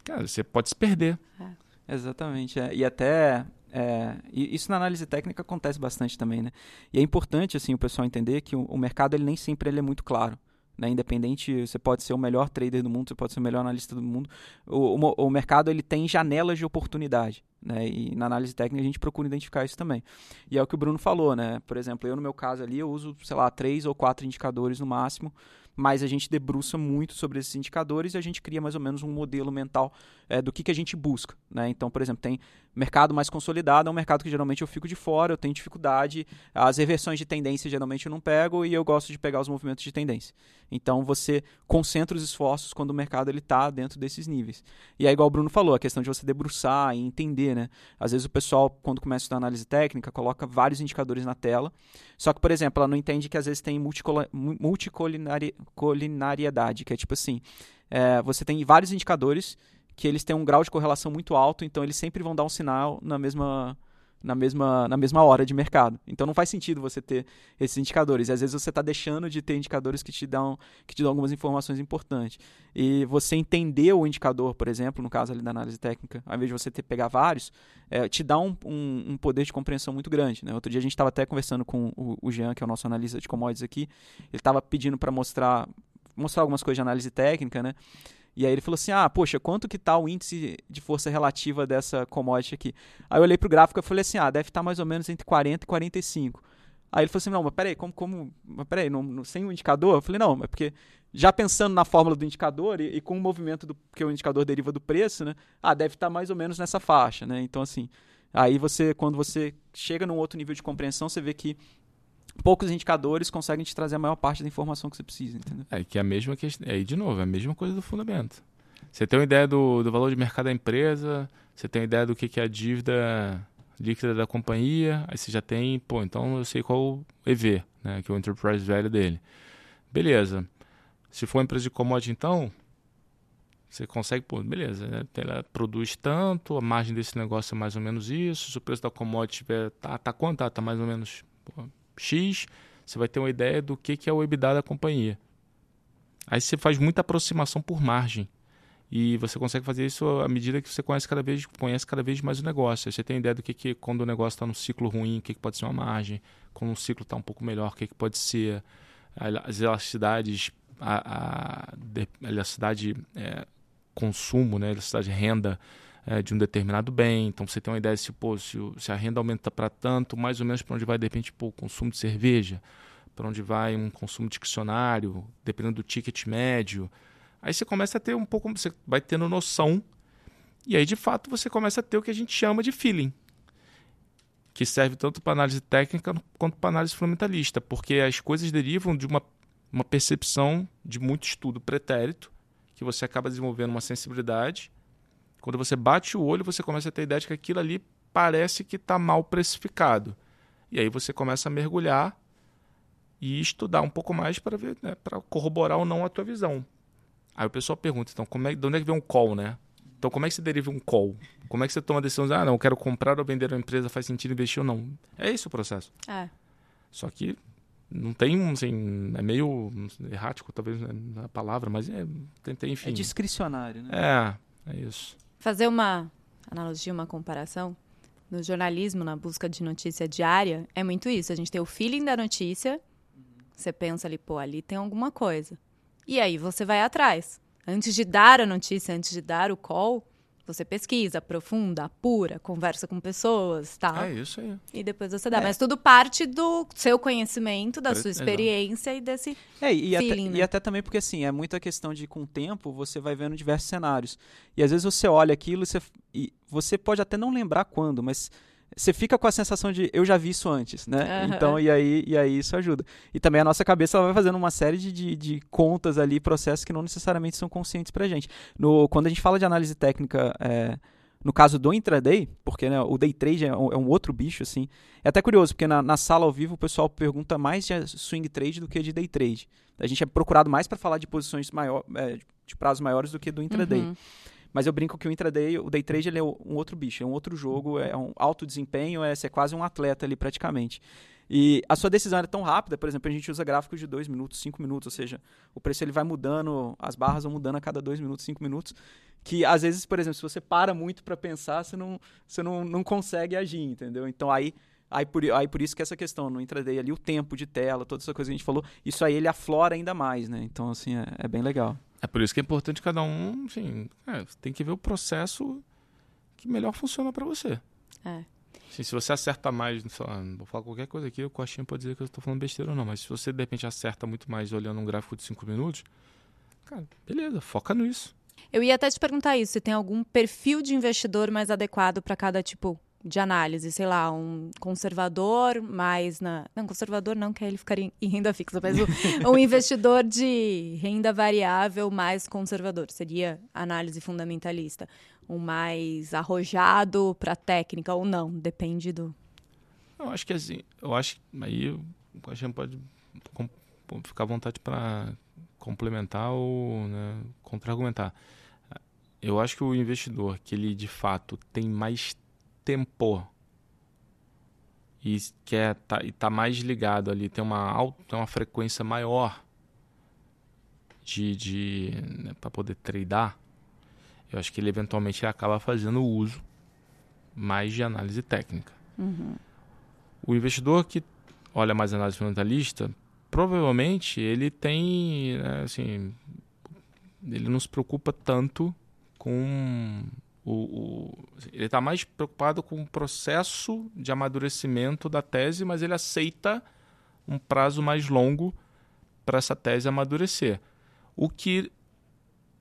cara, você pode se perder. É. Exatamente. É. E até é, isso na análise técnica acontece bastante também, né? E é importante assim o pessoal entender que o, o mercado ele nem sempre ele é muito claro. Né? Independente, você pode ser o melhor trader do mundo, você pode ser o melhor analista do mundo. O, o, o mercado ele tem janelas de oportunidade. Né? E na análise técnica a gente procura identificar isso também. E é o que o Bruno falou, né? Por exemplo, eu no meu caso ali eu uso, sei lá, três ou quatro indicadores no máximo mas a gente debruça muito sobre esses indicadores e a gente cria mais ou menos um modelo mental é, do que, que a gente busca. Né? Então, por exemplo, tem mercado mais consolidado, é um mercado que geralmente eu fico de fora, eu tenho dificuldade, as reversões de tendência geralmente eu não pego e eu gosto de pegar os movimentos de tendência. Então, você concentra os esforços quando o mercado está dentro desses níveis. E é igual o Bruno falou, a questão de você debruçar e entender. Né? Às vezes o pessoal, quando começa a estudar análise técnica, coloca vários indicadores na tela, só que, por exemplo, ela não entende que às vezes tem multicolinari colinariedade, que é tipo assim, é, você tem vários indicadores que eles têm um grau de correlação muito alto, então eles sempre vão dar um sinal na mesma na mesma, na mesma hora de mercado. Então não faz sentido você ter esses indicadores. E às vezes você está deixando de ter indicadores que te dão que te dão algumas informações importantes. E você entender o indicador, por exemplo, no caso ali da análise técnica, ao invés de você ter pegar vários, é, te dá um, um, um, poder de compreensão muito grande. Né? Outro dia a gente estava até conversando com o, o Jean, que é o nosso analista de commodities aqui. Ele estava pedindo para mostrar mostrar algumas coisas de análise técnica, né? E aí ele falou assim: ah, poxa, quanto que tá o índice de força relativa dessa commodity aqui? Aí eu olhei pro gráfico e falei assim: ah, deve estar tá mais ou menos entre 40 e 45. Aí ele falou assim: não, mas peraí, como. como mas peraí, não, não, sem o indicador? Eu falei: não, é porque já pensando na fórmula do indicador e, e, com o movimento do. que o indicador deriva do preço, né? Ah, deve estar tá mais ou menos nessa faixa, né? Então, assim. Aí você, quando você chega num outro nível de compreensão, você vê que poucos indicadores conseguem te trazer a maior parte da informação que você precisa, entendeu? É que é a mesma questão, aí de novo, é a mesma coisa do fundamento. Você tem uma ideia do, do valor de mercado da empresa, você tem uma ideia do que, que é a dívida líquida da companhia, aí você já tem, pô, então eu sei qual o EV, né, que é o Enterprise Value dele. Beleza. Se for uma empresa de commodity, então, você consegue, pô, beleza, né? ela produz tanto, a margem desse negócio é mais ou menos isso, se o preço da commodity tiver, tá, tá quanto? Tá, tá mais ou menos pô, X, você vai ter uma ideia do que, que é o EBITDA da companhia. Aí você faz muita aproximação por margem. E você consegue fazer isso à medida que você conhece cada vez, conhece cada vez mais o negócio. Aí você tem ideia do que, que quando o negócio está num ciclo ruim, o que, que pode ser uma margem. Quando o ciclo está um pouco melhor, o que, que pode ser as elasticidades, a, a, a elasticidade é, consumo, né, elasticidade renda é, de um determinado bem. Então você tem uma ideia se, pô, se, se a renda aumenta para tanto, mais ou menos para onde vai, de repente, pô, o consumo de cerveja, para onde vai um consumo de dicionário, dependendo do ticket médio. Aí você começa a ter um pouco, você vai tendo noção, e aí de fato você começa a ter o que a gente chama de feeling, que serve tanto para análise técnica quanto para análise fundamentalista, porque as coisas derivam de uma, uma percepção de muito estudo pretérito, que você acaba desenvolvendo uma sensibilidade quando você bate o olho, você começa a ter a ideia de que aquilo ali parece que está mal precificado. E aí você começa a mergulhar e estudar um pouco mais para ver, né, para corroborar ou não a tua visão. Aí o pessoal pergunta, então, como é, de onde é que vem um call, né? Então, como é que se deriva um call? Como é que você toma a decisão de, ah, não, eu quero comprar ou vender uma empresa, faz sentido investir ou não? É esse o processo. É. Só que não tem, assim, é meio errático, talvez, né, a palavra, mas é, tem, tem, enfim. É discricionário, né? É, é isso fazer uma analogia, uma comparação, no jornalismo, na busca de notícia diária, é muito isso. A gente tem o feeling da notícia, você pensa ali, pô, ali tem alguma coisa. E aí você vai atrás. Antes de dar a notícia, antes de dar o call, Você pesquisa, aprofunda, apura, conversa com pessoas, tá? É isso aí. E depois você dá. Mas tudo parte do seu conhecimento, da sua Exato. experiência e desse. É, e, até, feeling, né? e até também porque, assim, é muita questão de, com o tempo, você vai vendo diversos cenários. E às vezes você olha aquilo e você, e você pode até não lembrar quando, mas você fica com a sensação de eu já vi isso antes, né? Aham. Então, e aí, e aí isso ajuda. E também a nossa cabeça ela vai fazendo uma série de, de, de contas ali, processos que não necessariamente são conscientes pra gente. No, quando a gente fala de análise técnica, é, no caso do intraday, porque né, o day trade é um, é um outro bicho, assim. É até curioso, porque na, na sala ao vivo o pessoal pergunta mais de swing trade do que de day trade. A gente é procurado mais para falar de posições maior, é, de prazos maiores do que do intraday. Uhum. Mas eu brinco que o intraday, o day trade, ele é um outro bicho, é um outro jogo, é um alto desempenho, é ser quase um atleta ali praticamente. E a sua decisão é tão rápida, por exemplo, a gente usa gráficos de 2 minutos, 5 minutos, ou seja, o preço ele vai mudando, as barras vão mudando a cada 2 minutos, 5 minutos, que às vezes, por exemplo, se você para muito para pensar, você não, você não, não consegue agir, entendeu? Então aí Aí por, aí por isso que essa questão no intraday ali, o tempo de tela, toda essa coisa que a gente falou, isso aí ele aflora ainda mais, né? Então, assim, é, é bem legal. É por isso que é importante cada um, assim, é, tem que ver o processo que melhor funciona para você. É. Assim, se você acerta mais, lá, vou falar qualquer coisa aqui, o Coxinha pode dizer que eu estou falando besteira ou não, mas se você de repente acerta muito mais olhando um gráfico de 5 minutos, cara, beleza, foca nisso. Eu ia até te perguntar isso, se tem algum perfil de investidor mais adequado para cada tipo de análise, sei lá, um conservador mais na. Não, conservador não, que aí ele ficaria em- renda fixa, mas o- um investidor de renda variável mais conservador. Seria análise fundamentalista. Um mais arrojado para técnica ou não, depende do. Eu acho que assim, eu acho que aí o Coxinha pode com- ficar à vontade para complementar ou né, contra-argumentar. Eu acho que o investidor que ele de fato tem mais tempo e quer tá, e tá mais ligado ali, tem uma alta, tem uma frequência maior de, de né, para poder tradar, eu acho que ele eventualmente acaba fazendo uso mais de análise técnica. O investidor que olha mais análise fundamentalista, provavelmente ele tem, né, assim, ele não se preocupa tanto com o, o- ele está mais preocupado com o processo de amadurecimento da tese, mas ele aceita um prazo mais longo para essa tese amadurecer. O que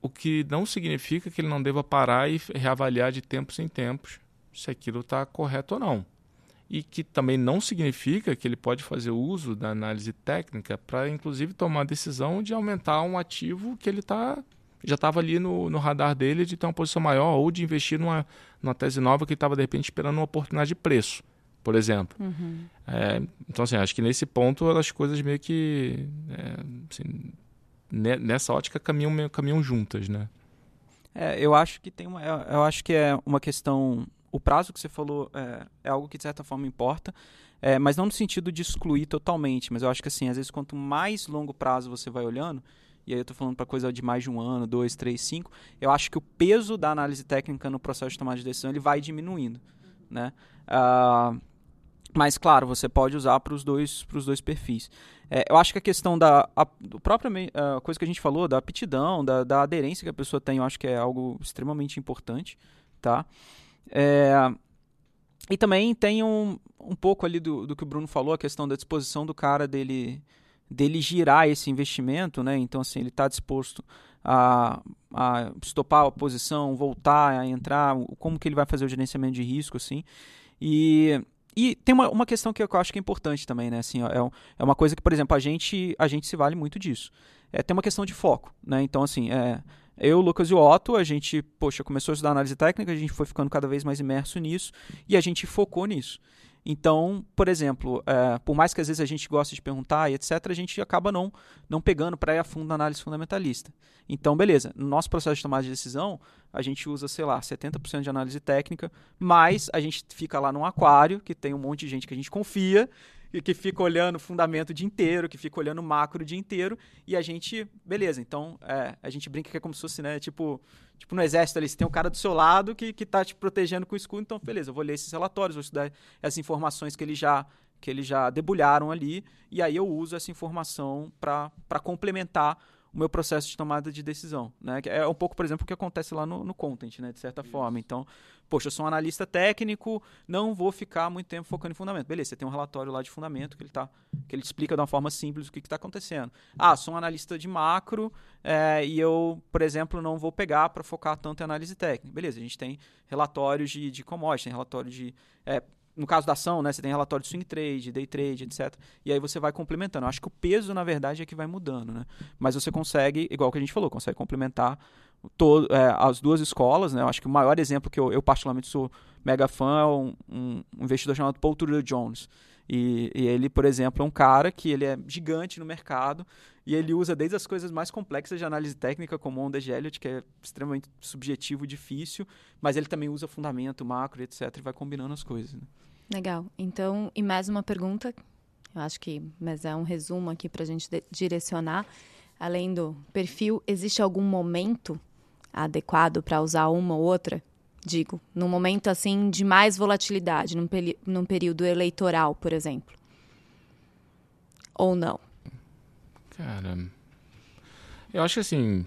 o que não significa que ele não deva parar e reavaliar de tempos em tempos se aquilo está correto ou não. E que também não significa que ele pode fazer uso da análise técnica para, inclusive, tomar a decisão de aumentar um ativo que ele tá, já estava ali no, no radar dele de ter uma posição maior ou de investir numa, numa tese nova que estava, de repente, esperando uma oportunidade de preço, por exemplo. É, então, assim, acho que nesse ponto as coisas meio que, é, assim, ne- nessa ótica, caminham, caminham juntas, né? É, eu acho que tem uma, eu eu acho que é uma questão. O prazo que você falou é, é algo que de certa forma importa, é, mas não no sentido de excluir totalmente. Mas eu acho que assim, às vezes quanto mais longo prazo você vai olhando, e aí eu tô falando para coisa de mais de um ano, dois, três, cinco, eu acho que o peso da análise técnica no processo de tomada de decisão ele vai diminuindo, né? Ah, mas claro, você pode usar para os dois, pros dois perfis. É, eu acho que a questão da a, do própria a coisa que a gente falou, da aptidão, da, da aderência que a pessoa tem, eu acho que é algo extremamente importante, tá? É, e também tem um, um pouco ali do, do que o Bruno falou, a questão da disposição do cara dele, dele girar esse investimento, né? Então, assim, ele está disposto a, a estopar a posição, voltar a entrar, como que ele vai fazer o gerenciamento de risco, assim. E, e tem uma, uma questão que eu acho que é importante também, né? Assim, é, é uma coisa que, por exemplo, a gente, a gente se vale muito disso. É, tem uma questão de foco, né? Então, assim, é, eu, Lucas e o Otto, a gente, poxa, começou a estudar análise técnica, a gente foi ficando cada vez mais imerso nisso e a gente focou nisso. Então, por exemplo, é, por mais que às vezes a gente goste de perguntar e etc., a gente acaba não, não pegando para ir a fundo na análise fundamentalista. Então, beleza, no nosso processo de tomada de decisão, a gente usa, sei lá, 70% de análise técnica, mas a gente fica lá num aquário, que tem um monte de gente que a gente confia, que fica olhando o fundamento o dia inteiro, que fica olhando o macro o dia inteiro, e a gente, beleza, então é, a gente brinca que é como se fosse, né, tipo, tipo no exército ali, você tem um cara do seu lado que, que tá te protegendo com o escudo, então beleza, eu vou ler esses relatórios, vou estudar essas informações que ele já que eles já debulharam ali, e aí eu uso essa informação para complementar o meu processo de tomada de decisão. Né? É um pouco, por exemplo, o que acontece lá no, no content, né? de certa Isso. forma. Então, poxa, eu sou um analista técnico, não vou ficar muito tempo focando em fundamento. Beleza, você tem um relatório lá de fundamento que ele, tá, que ele explica de uma forma simples o que está acontecendo. Ah, sou um analista de macro é, e eu, por exemplo, não vou pegar para focar tanto em análise técnica. Beleza, a gente tem relatórios de, de commodity, tem relatório de. É, no caso da ação, né, você tem relatório de swing trade, day trade, etc. E aí você vai complementando. Eu acho que o peso, na verdade, é que vai mudando, né? Mas você consegue, igual que a gente falou, consegue complementar todo, é, as duas escolas, né? Eu acho que o maior exemplo que eu, eu particularmente sou mega fã é um, um investidor chamado Paul Tudor Jones. E, e, ele, por exemplo, é um cara que ele é gigante no mercado e ele usa desde as coisas mais complexas de análise técnica, como onda de Elliott, que é extremamente subjetivo, difícil, mas ele também usa fundamento, macro, etc, e vai combinando as coisas. Né? Legal. Então, e mais uma pergunta, eu acho que, mas é um resumo aqui para a gente direcionar. Além do perfil, existe algum momento adequado para usar uma ou outra? Digo, num momento assim de mais volatilidade, num, num período eleitoral, por exemplo. Ou não? Cara, eu acho que assim.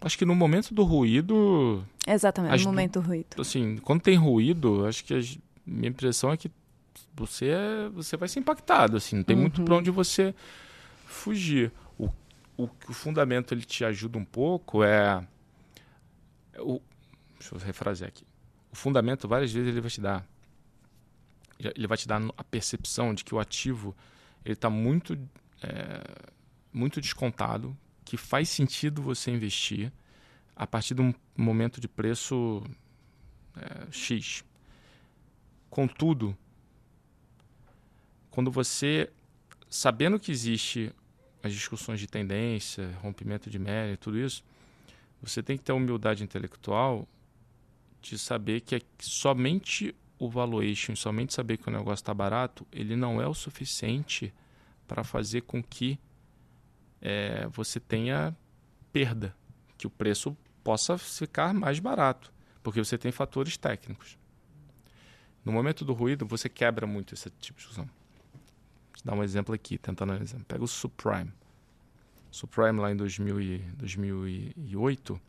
Acho que no momento do ruído. Exatamente, no momento do ruído. Assim, quando tem ruído, acho que a minha impressão é que você, é, você vai ser impactado, assim, não tem uhum. muito para onde você fugir. O, o, o fundamento ele te ajuda um pouco é. O, deixa eu refrasear aqui. O fundamento, várias vezes, ele vai te dar. Ele vai te dar a percepção de que o ativo ele está muito, é, muito descontado, que faz sentido você investir a partir de um momento de preço é, X. Contudo, quando você, sabendo que existe as discussões de tendência, rompimento de média, tudo isso, você tem que ter a humildade intelectual de saber que é somente o valuation, somente saber que o negócio está barato, ele não é o suficiente para fazer com que é, você tenha perda, que o preço possa ficar mais barato, porque você tem fatores técnicos. No momento do ruído, você quebra muito esse tipo de discussão. Vou dar um exemplo aqui, tentando um exemplo. Pega o subprime. Subprime lá em 2000 e, 2008,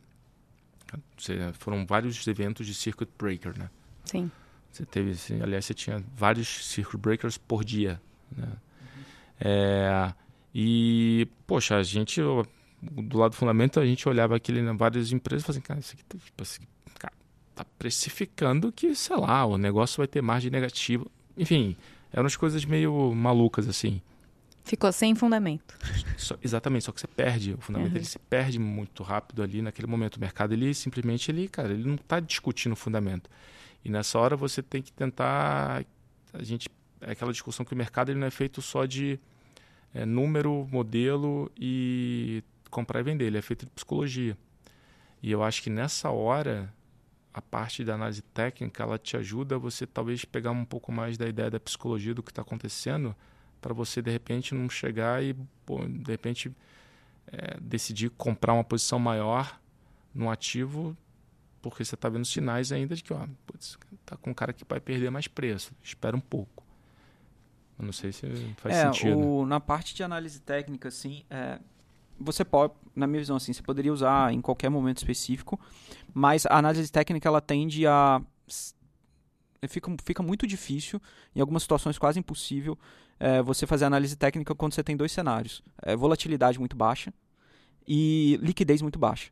foram vários eventos de circuit breaker, né? Sim. Você teve, assim, aliás, você tinha vários circuit breakers por dia, né? Uhum. É, e, poxa, a gente, do lado do fundamento, a gente olhava aquele em várias empresas e falava assim, cara, isso aqui tá, tipo, assim, cara, tá precificando que, sei lá, o negócio vai ter margem negativa. Enfim, eram as coisas meio malucas, assim. Ficou sem fundamento. Só, exatamente, só que você perde. O fundamento uhum. ele se perde muito rápido ali naquele momento. O mercado, ele simplesmente, ele, cara, ele não está discutindo o fundamento. E nessa hora você tem que tentar. A gente. É aquela discussão que o mercado ele não é feito só de é, número, modelo e comprar e vender. Ele é feito de psicologia. E eu acho que nessa hora a parte da análise técnica ela te ajuda a você talvez pegar um pouco mais da ideia da psicologia do que está acontecendo para você de repente não chegar e pô, de repente é, decidir comprar uma posição maior no ativo porque você está vendo sinais ainda de que ó, putz, tá com um cara que vai perder mais preço espera um pouco. Eu não sei se faz é, sentido. o, na parte de análise técnica assim é, você pode na minha visão assim você poderia usar em qualquer momento específico mas a análise técnica ela tende a fica, fica muito difícil, em algumas situações quase impossível, é, você fazer análise técnica quando você tem dois cenários: é, volatilidade muito baixa e liquidez muito baixa.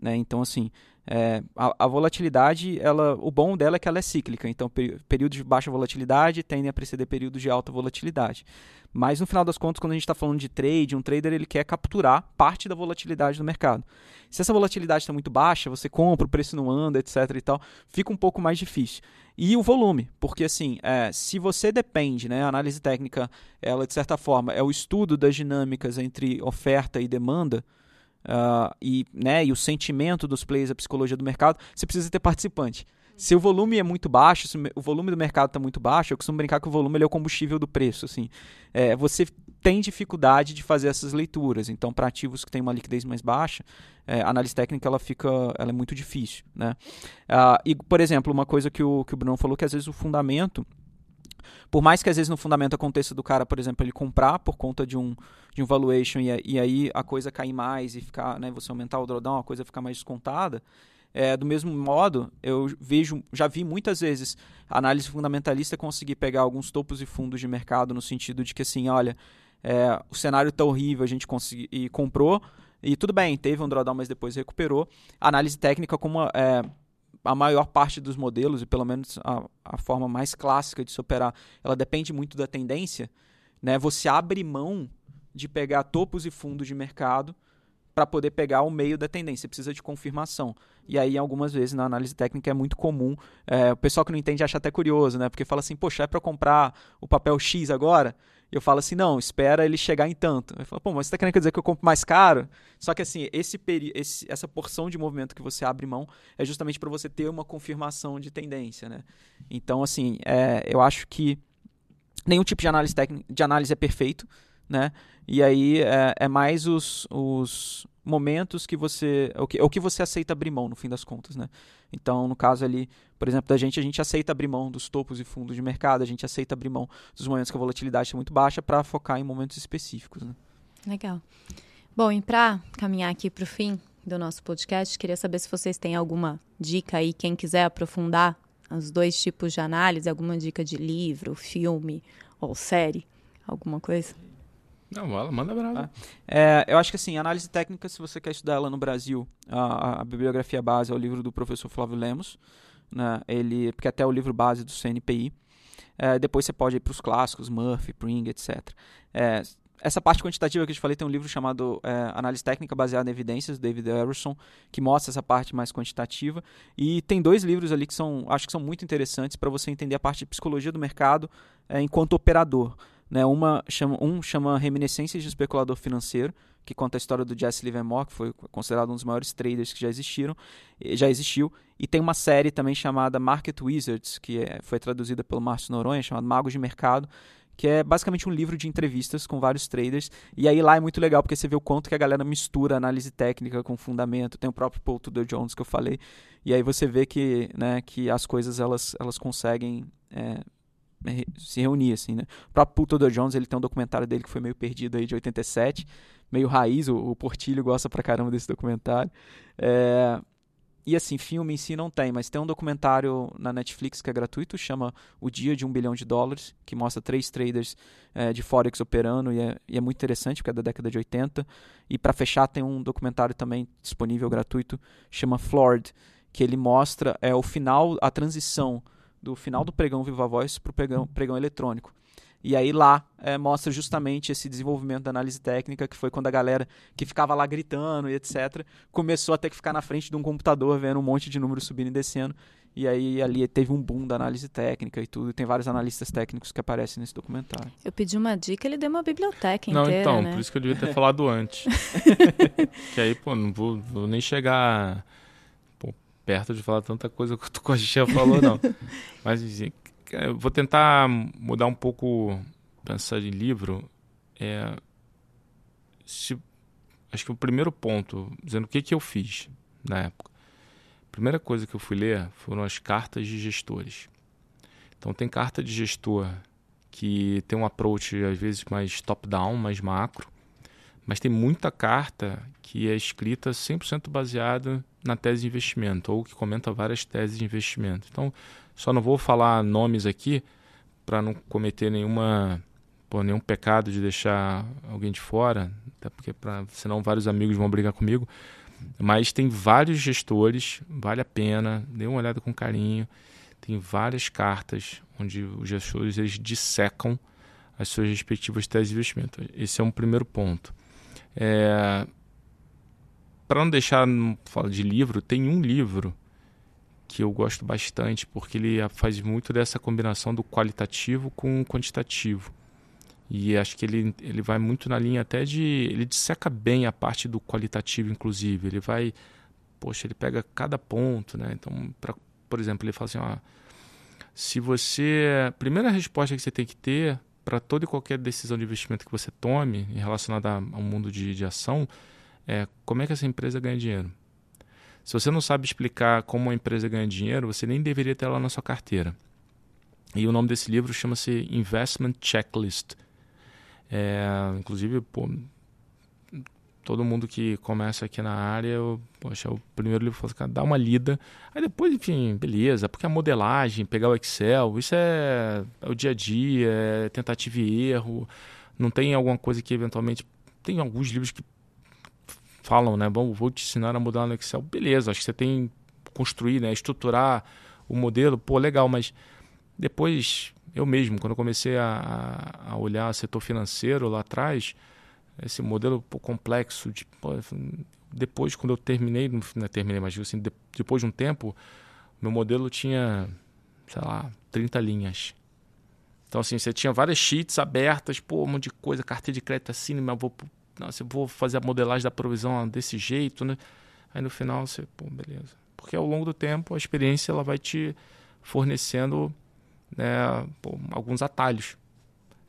Né? Então, assim, é, a, a, volatilidade, ela, o bom dela é que ela é cíclica. Então, períodos de baixa volatilidade tendem a preceder períodos de alta volatilidade. Mas, no final das contas, quando a gente está falando de trade, um trader ele quer capturar parte da volatilidade do mercado. Se essa volatilidade está muito baixa, você compra, o preço não anda, etc. e tal, fica um pouco mais difícil. E o volume, porque assim, é, se você depende, né, a análise técnica, ela de certa forma é o estudo das dinâmicas entre oferta e demanda, uh, e, né, e o sentimento dos players, a psicologia do mercado, você precisa ter participante. Se o volume é muito baixo, se o volume do mercado está muito baixo, eu costumo brincar que o volume é o combustível do preço. Assim. É, você tem dificuldade de fazer essas leituras. Então, para ativos que têm uma liquidez mais baixa, é, a análise técnica ela fica, ela é muito difícil. Né? Uh, e, por exemplo, uma coisa que o, que o Bruno falou, que às vezes o fundamento Por mais que às vezes no fundamento aconteça do cara, por exemplo, ele comprar por conta de um, de um valuation e, e aí a coisa cair mais e ficar, né, você aumentar o drawdown, a coisa ficar mais descontada, é, do mesmo modo, eu vejo, já vi muitas vezes a análise fundamentalista conseguir pegar alguns topos e fundos de mercado no sentido de que assim, olha, é, o cenário está horrível, a gente consegui, e comprou, e tudo bem, teve um drawdown, mas depois recuperou. A análise técnica, como é, a maior parte dos modelos, e pelo menos a, a forma mais clássica de se operar, ela depende muito da tendência, né? Você abre mão de pegar topos e fundos de mercado para poder pegar o meio da tendência. Você precisa de confirmação. E aí, algumas vezes, na análise técnica é muito comum. É, o pessoal que não entende acha até curioso, né? Porque fala assim, poxa, é para comprar o papel X agora? Eu falo assim, não, espera ele chegar em tanto. Eu falo, pô, mas você está querendo dizer que eu compro mais caro? Só que assim, esse, esse essa porção de movimento que você abre mão é justamente para você ter uma confirmação de tendência, né? Então, assim, é, eu acho que nenhum tipo de análise de análise é perfeito, né? E aí é, é mais os, os momentos que você. O que, o que você aceita abrir mão, no fim das contas, né? Então, no caso ali, por exemplo, da gente, a gente aceita abrir mão dos topos e fundos de mercado, a gente aceita abrir mão dos momentos que a volatilidade está muito baixa para focar em momentos específicos. Né? Legal. Bom, e para caminhar aqui para o fim do nosso podcast, queria saber se vocês têm alguma dica aí, quem quiser aprofundar os dois tipos de análise, alguma dica de livro, filme ou série, alguma coisa? Não, manda brava. É, eu acho que assim, análise técnica, se você quer estudar ela no Brasil, a, a bibliografia base é o livro do professor Flávio Lemos, né? Ele, porque até é o livro base do CNPI. É, depois você pode ir para os clássicos, Murphy, Pring, etc. É, essa parte quantitativa que eu te falei tem um livro chamado é, Análise Técnica Baseada em Evidências, David Harrison, que mostra essa parte mais quantitativa. E tem dois livros ali que são, acho que são muito interessantes para você entender a parte de psicologia do mercado é, enquanto operador. Né? Uma chama, um chama Reminiscências de Especulador Financeiro, que conta a história do Jesse Livermore, que foi considerado um dos maiores traders que já existiram, já existiu. E tem uma série também chamada Market Wizards, que é, foi traduzida pelo Márcio Noronha, chamada Magos de Mercado, que é basicamente um livro de entrevistas com vários traders. E aí lá é muito legal, porque você vê o quanto que a galera mistura análise técnica com fundamento. Tem o próprio Paul Tudor Jones que eu falei. E aí você vê que, né, que as coisas elas, elas conseguem é, se reunir, assim, né? O próprio Paul Jones, ele tem um documentário dele que foi meio perdido aí de 87, meio raiz, o, o Portilho gosta pra caramba desse documentário. É, e assim, filme em si não tem, mas tem um documentário na Netflix que é gratuito, chama O Dia de um Bilhão de Dólares, que mostra três traders é, de Forex operando e é, e é, muito interessante, porque é da década de 80. E para fechar, tem um documentário também disponível gratuito, chama Floored, que ele mostra é, o final, a transição do final do pregão Viva Voz para o pregão, pregão eletrônico. E aí lá é, mostra justamente esse desenvolvimento da análise técnica, que foi quando a galera que ficava lá gritando e etc., começou a ter que ficar na frente de um computador vendo um monte de números subindo e descendo. E aí ali teve um boom da análise técnica e tudo. E tem vários analistas técnicos que aparecem nesse documentário. Eu pedi uma dica, ele deu uma biblioteca não, inteira, então, né? por isso que eu devia ter falado antes. que aí, pô, não vou, vou nem chegar perto de falar tanta coisa que o Coxinha falou, não. Mas assim, eu vou tentar mudar um pouco, pensar em livro. É, se, acho que o primeiro ponto, dizendo o que, que eu fiz na época. A primeira coisa que eu fui ler foram as cartas de gestores. Então tem carta de gestor que tem um approach às vezes mais top-down, mais macro, mas tem muita carta que é escrita 100% baseada na tese de investimento ou que comenta várias teses de investimento. Então, só não vou falar nomes aqui para não cometer nenhuma nenhum pecado de deixar alguém de fora, até porque pra, senão vários amigos vão brigar comigo. Mas tem vários gestores, vale a pena, dê uma olhada com carinho. Tem várias cartas onde os gestores eles dissecam as suas respectivas teses de investimento. Esse é um primeiro ponto. É, para não deixar falar de livro, tem um livro que eu gosto bastante porque ele faz muito dessa combinação do qualitativo com o quantitativo. E acho que ele, ele vai muito na linha até de. Ele disseca bem a parte do qualitativo, inclusive. Ele vai. Poxa, ele pega cada ponto, né? Então, pra, por exemplo, ele fala assim: ó, se você. A primeira resposta que você tem que ter para toda e qualquer decisão de investimento que você tome relacionada ao mundo de, de ação é como é que essa empresa ganha dinheiro. Se você não sabe explicar como uma empresa ganha dinheiro, você nem deveria ter ela na sua carteira. E o nome desse livro chama-se Investment Checklist. É, inclusive, pô, todo mundo que começa aqui na área, eu, poxa, o primeiro livro fala assim, dá uma lida. Aí depois, enfim, beleza, porque a modelagem, pegar o Excel, isso é, é o dia a dia, é tentativa e erro. Não tem alguma coisa que eventualmente. Tem alguns livros que falam, né? Bom, vou te ensinar a modelar no Excel. Beleza, acho que você tem que construir, né? Estruturar o modelo, pô, legal, mas depois, eu mesmo, quando eu comecei a, a olhar setor financeiro lá atrás, esse modelo complexo, de, depois, quando eu terminei, não né, terminei, mas assim, de, depois de um tempo, meu modelo tinha, sei lá, 30 linhas. Então, assim, você tinha várias sheets abertas, pô, um monte de coisa, carteira de crédito assim, mas vou, nossa, eu vou fazer a modelagem da provisão desse jeito, né? Aí no final você, pô, beleza. Porque ao longo do tempo a experiência ela vai te fornecendo né, pô, alguns atalhos.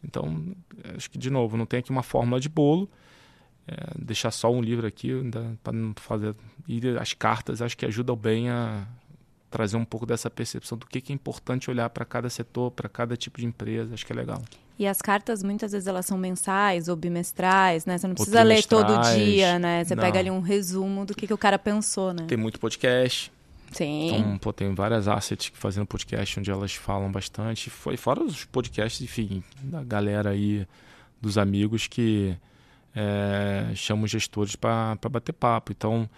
Então, acho que, de novo, não tem aqui uma fórmula de bolo. É, deixar só um livro aqui para não fazer. E as cartas acho que ajudam bem a trazer um pouco dessa percepção do que, que é importante olhar para cada setor, para cada tipo de empresa. Acho que é legal. E as cartas, muitas vezes, elas são mensais ou bimestrais, né? Você não precisa ler todo dia, né? Você não. pega ali um resumo do que, que o cara pensou, né? Tem muito podcast. Sim. Então, pô, tem várias assets fazendo podcast onde elas falam bastante. Foi fora os podcasts, enfim, da galera aí, dos amigos que é, chamam gestores para bater papo. Então,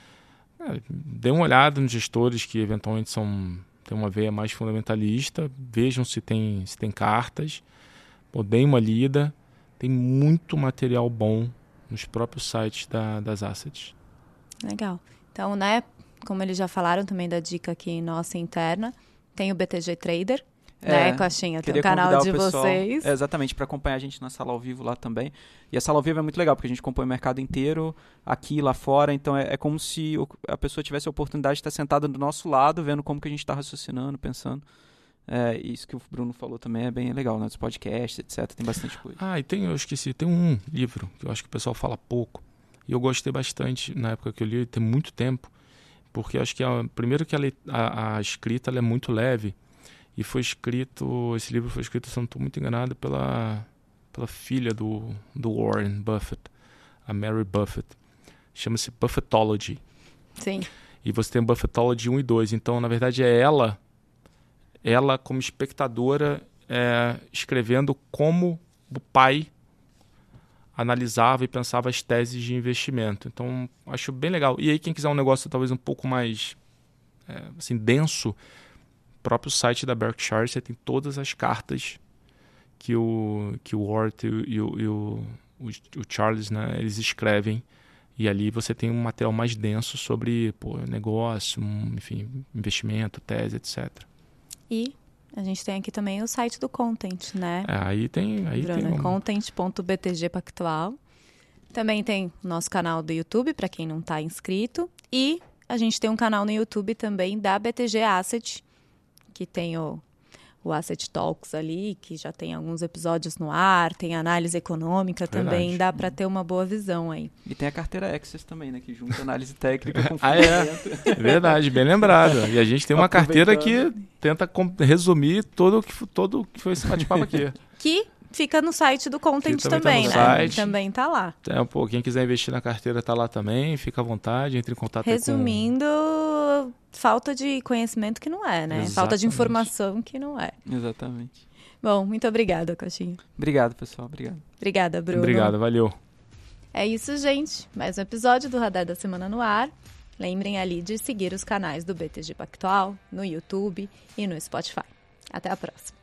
é, dê uma olhada nos gestores que eventualmente são têm uma veia mais fundamentalista, vejam se tem, se tem cartas, pô, deem uma lida. Tem muito material bom nos próprios sites da, das assets. Legal. Então, né, como eles já falaram também da dica aqui nossa interna, tem o BTG Trader, né, é, né, Coxinha? Tem o canal de pessoal, vocês. É, exatamente, para acompanhar a gente na sala ao vivo lá também. E a sala ao vivo é muito legal, porque a gente acompanha o mercado inteiro, aqui lá fora. Então é, é como se a pessoa tivesse a oportunidade de estar sentada do nosso lado, vendo como que a gente está raciocinando, pensando. É, isso que o Bruno falou também é bem legal, né? Dos podcasts, etc. Tem bastante coisa. Ah, e tem, eu esqueci, tem um livro que eu acho que o pessoal fala pouco. E eu gostei bastante na época que eu li, tem muito tempo porque acho que a, primeiro que a, a, a escrita é muito leve. E foi escrito esse livro foi escrito se não estou muito enganado pela pela filha do do Warren Buffett a Mary Buffett. Chama-se Buffettology. Sim. E você tem Buffettology 1 e 2 então na verdade é ela ela como espectadora é, escrevendo como o pai analisava e pensava as teses de investimento. Então, acho bem legal. E aí, quem quiser um negócio talvez um pouco mais é, assim, denso, próprio site da Berkshire, você tem todas as cartas que o, que o Ward e, o, e o, o, o, Charles né, eles escrevem. E ali você tem um material mais denso sobre pô, negócio, enfim, investimento, tese, etc. E a gente tem aqui também o site do Content, né? É, aí tem. Aí Bruno, tem um... content.btg Pactual. Também tem o nosso canal do YouTube, para quem não está inscrito. E a gente tem um canal no YouTube também da BTG Asset, que tem o o Asset Talks ali, que já tem alguns episódios no ar, tem análise econômica Verdade. também, dá para ter uma boa visão aí. E tem a carteira Access também, né, que junta análise técnica com ah, é. Verdade, bem lembrado. E a gente tem uma carteira que tenta resumir todo o que, todo que foi esse bate-papo aqui. que fica no site do Content também, também tá né? Site. Também tá lá. É, pô, quem quiser investir na carteira tá lá também, fica à vontade, entre em contato Resumindo, com... falta de conhecimento que não é, né? Exatamente. Falta de informação que não é. Exatamente. Bom, muito obrigada, Coxinha. Obrigado, pessoal. Obrigado. Obrigada, Bruno. Obrigado, valeu. É isso, gente. Mais um episódio do Radar da Semana no ar. Lembrem ali de seguir os canais do BTG Pactual no YouTube e no Spotify. Até a próxima.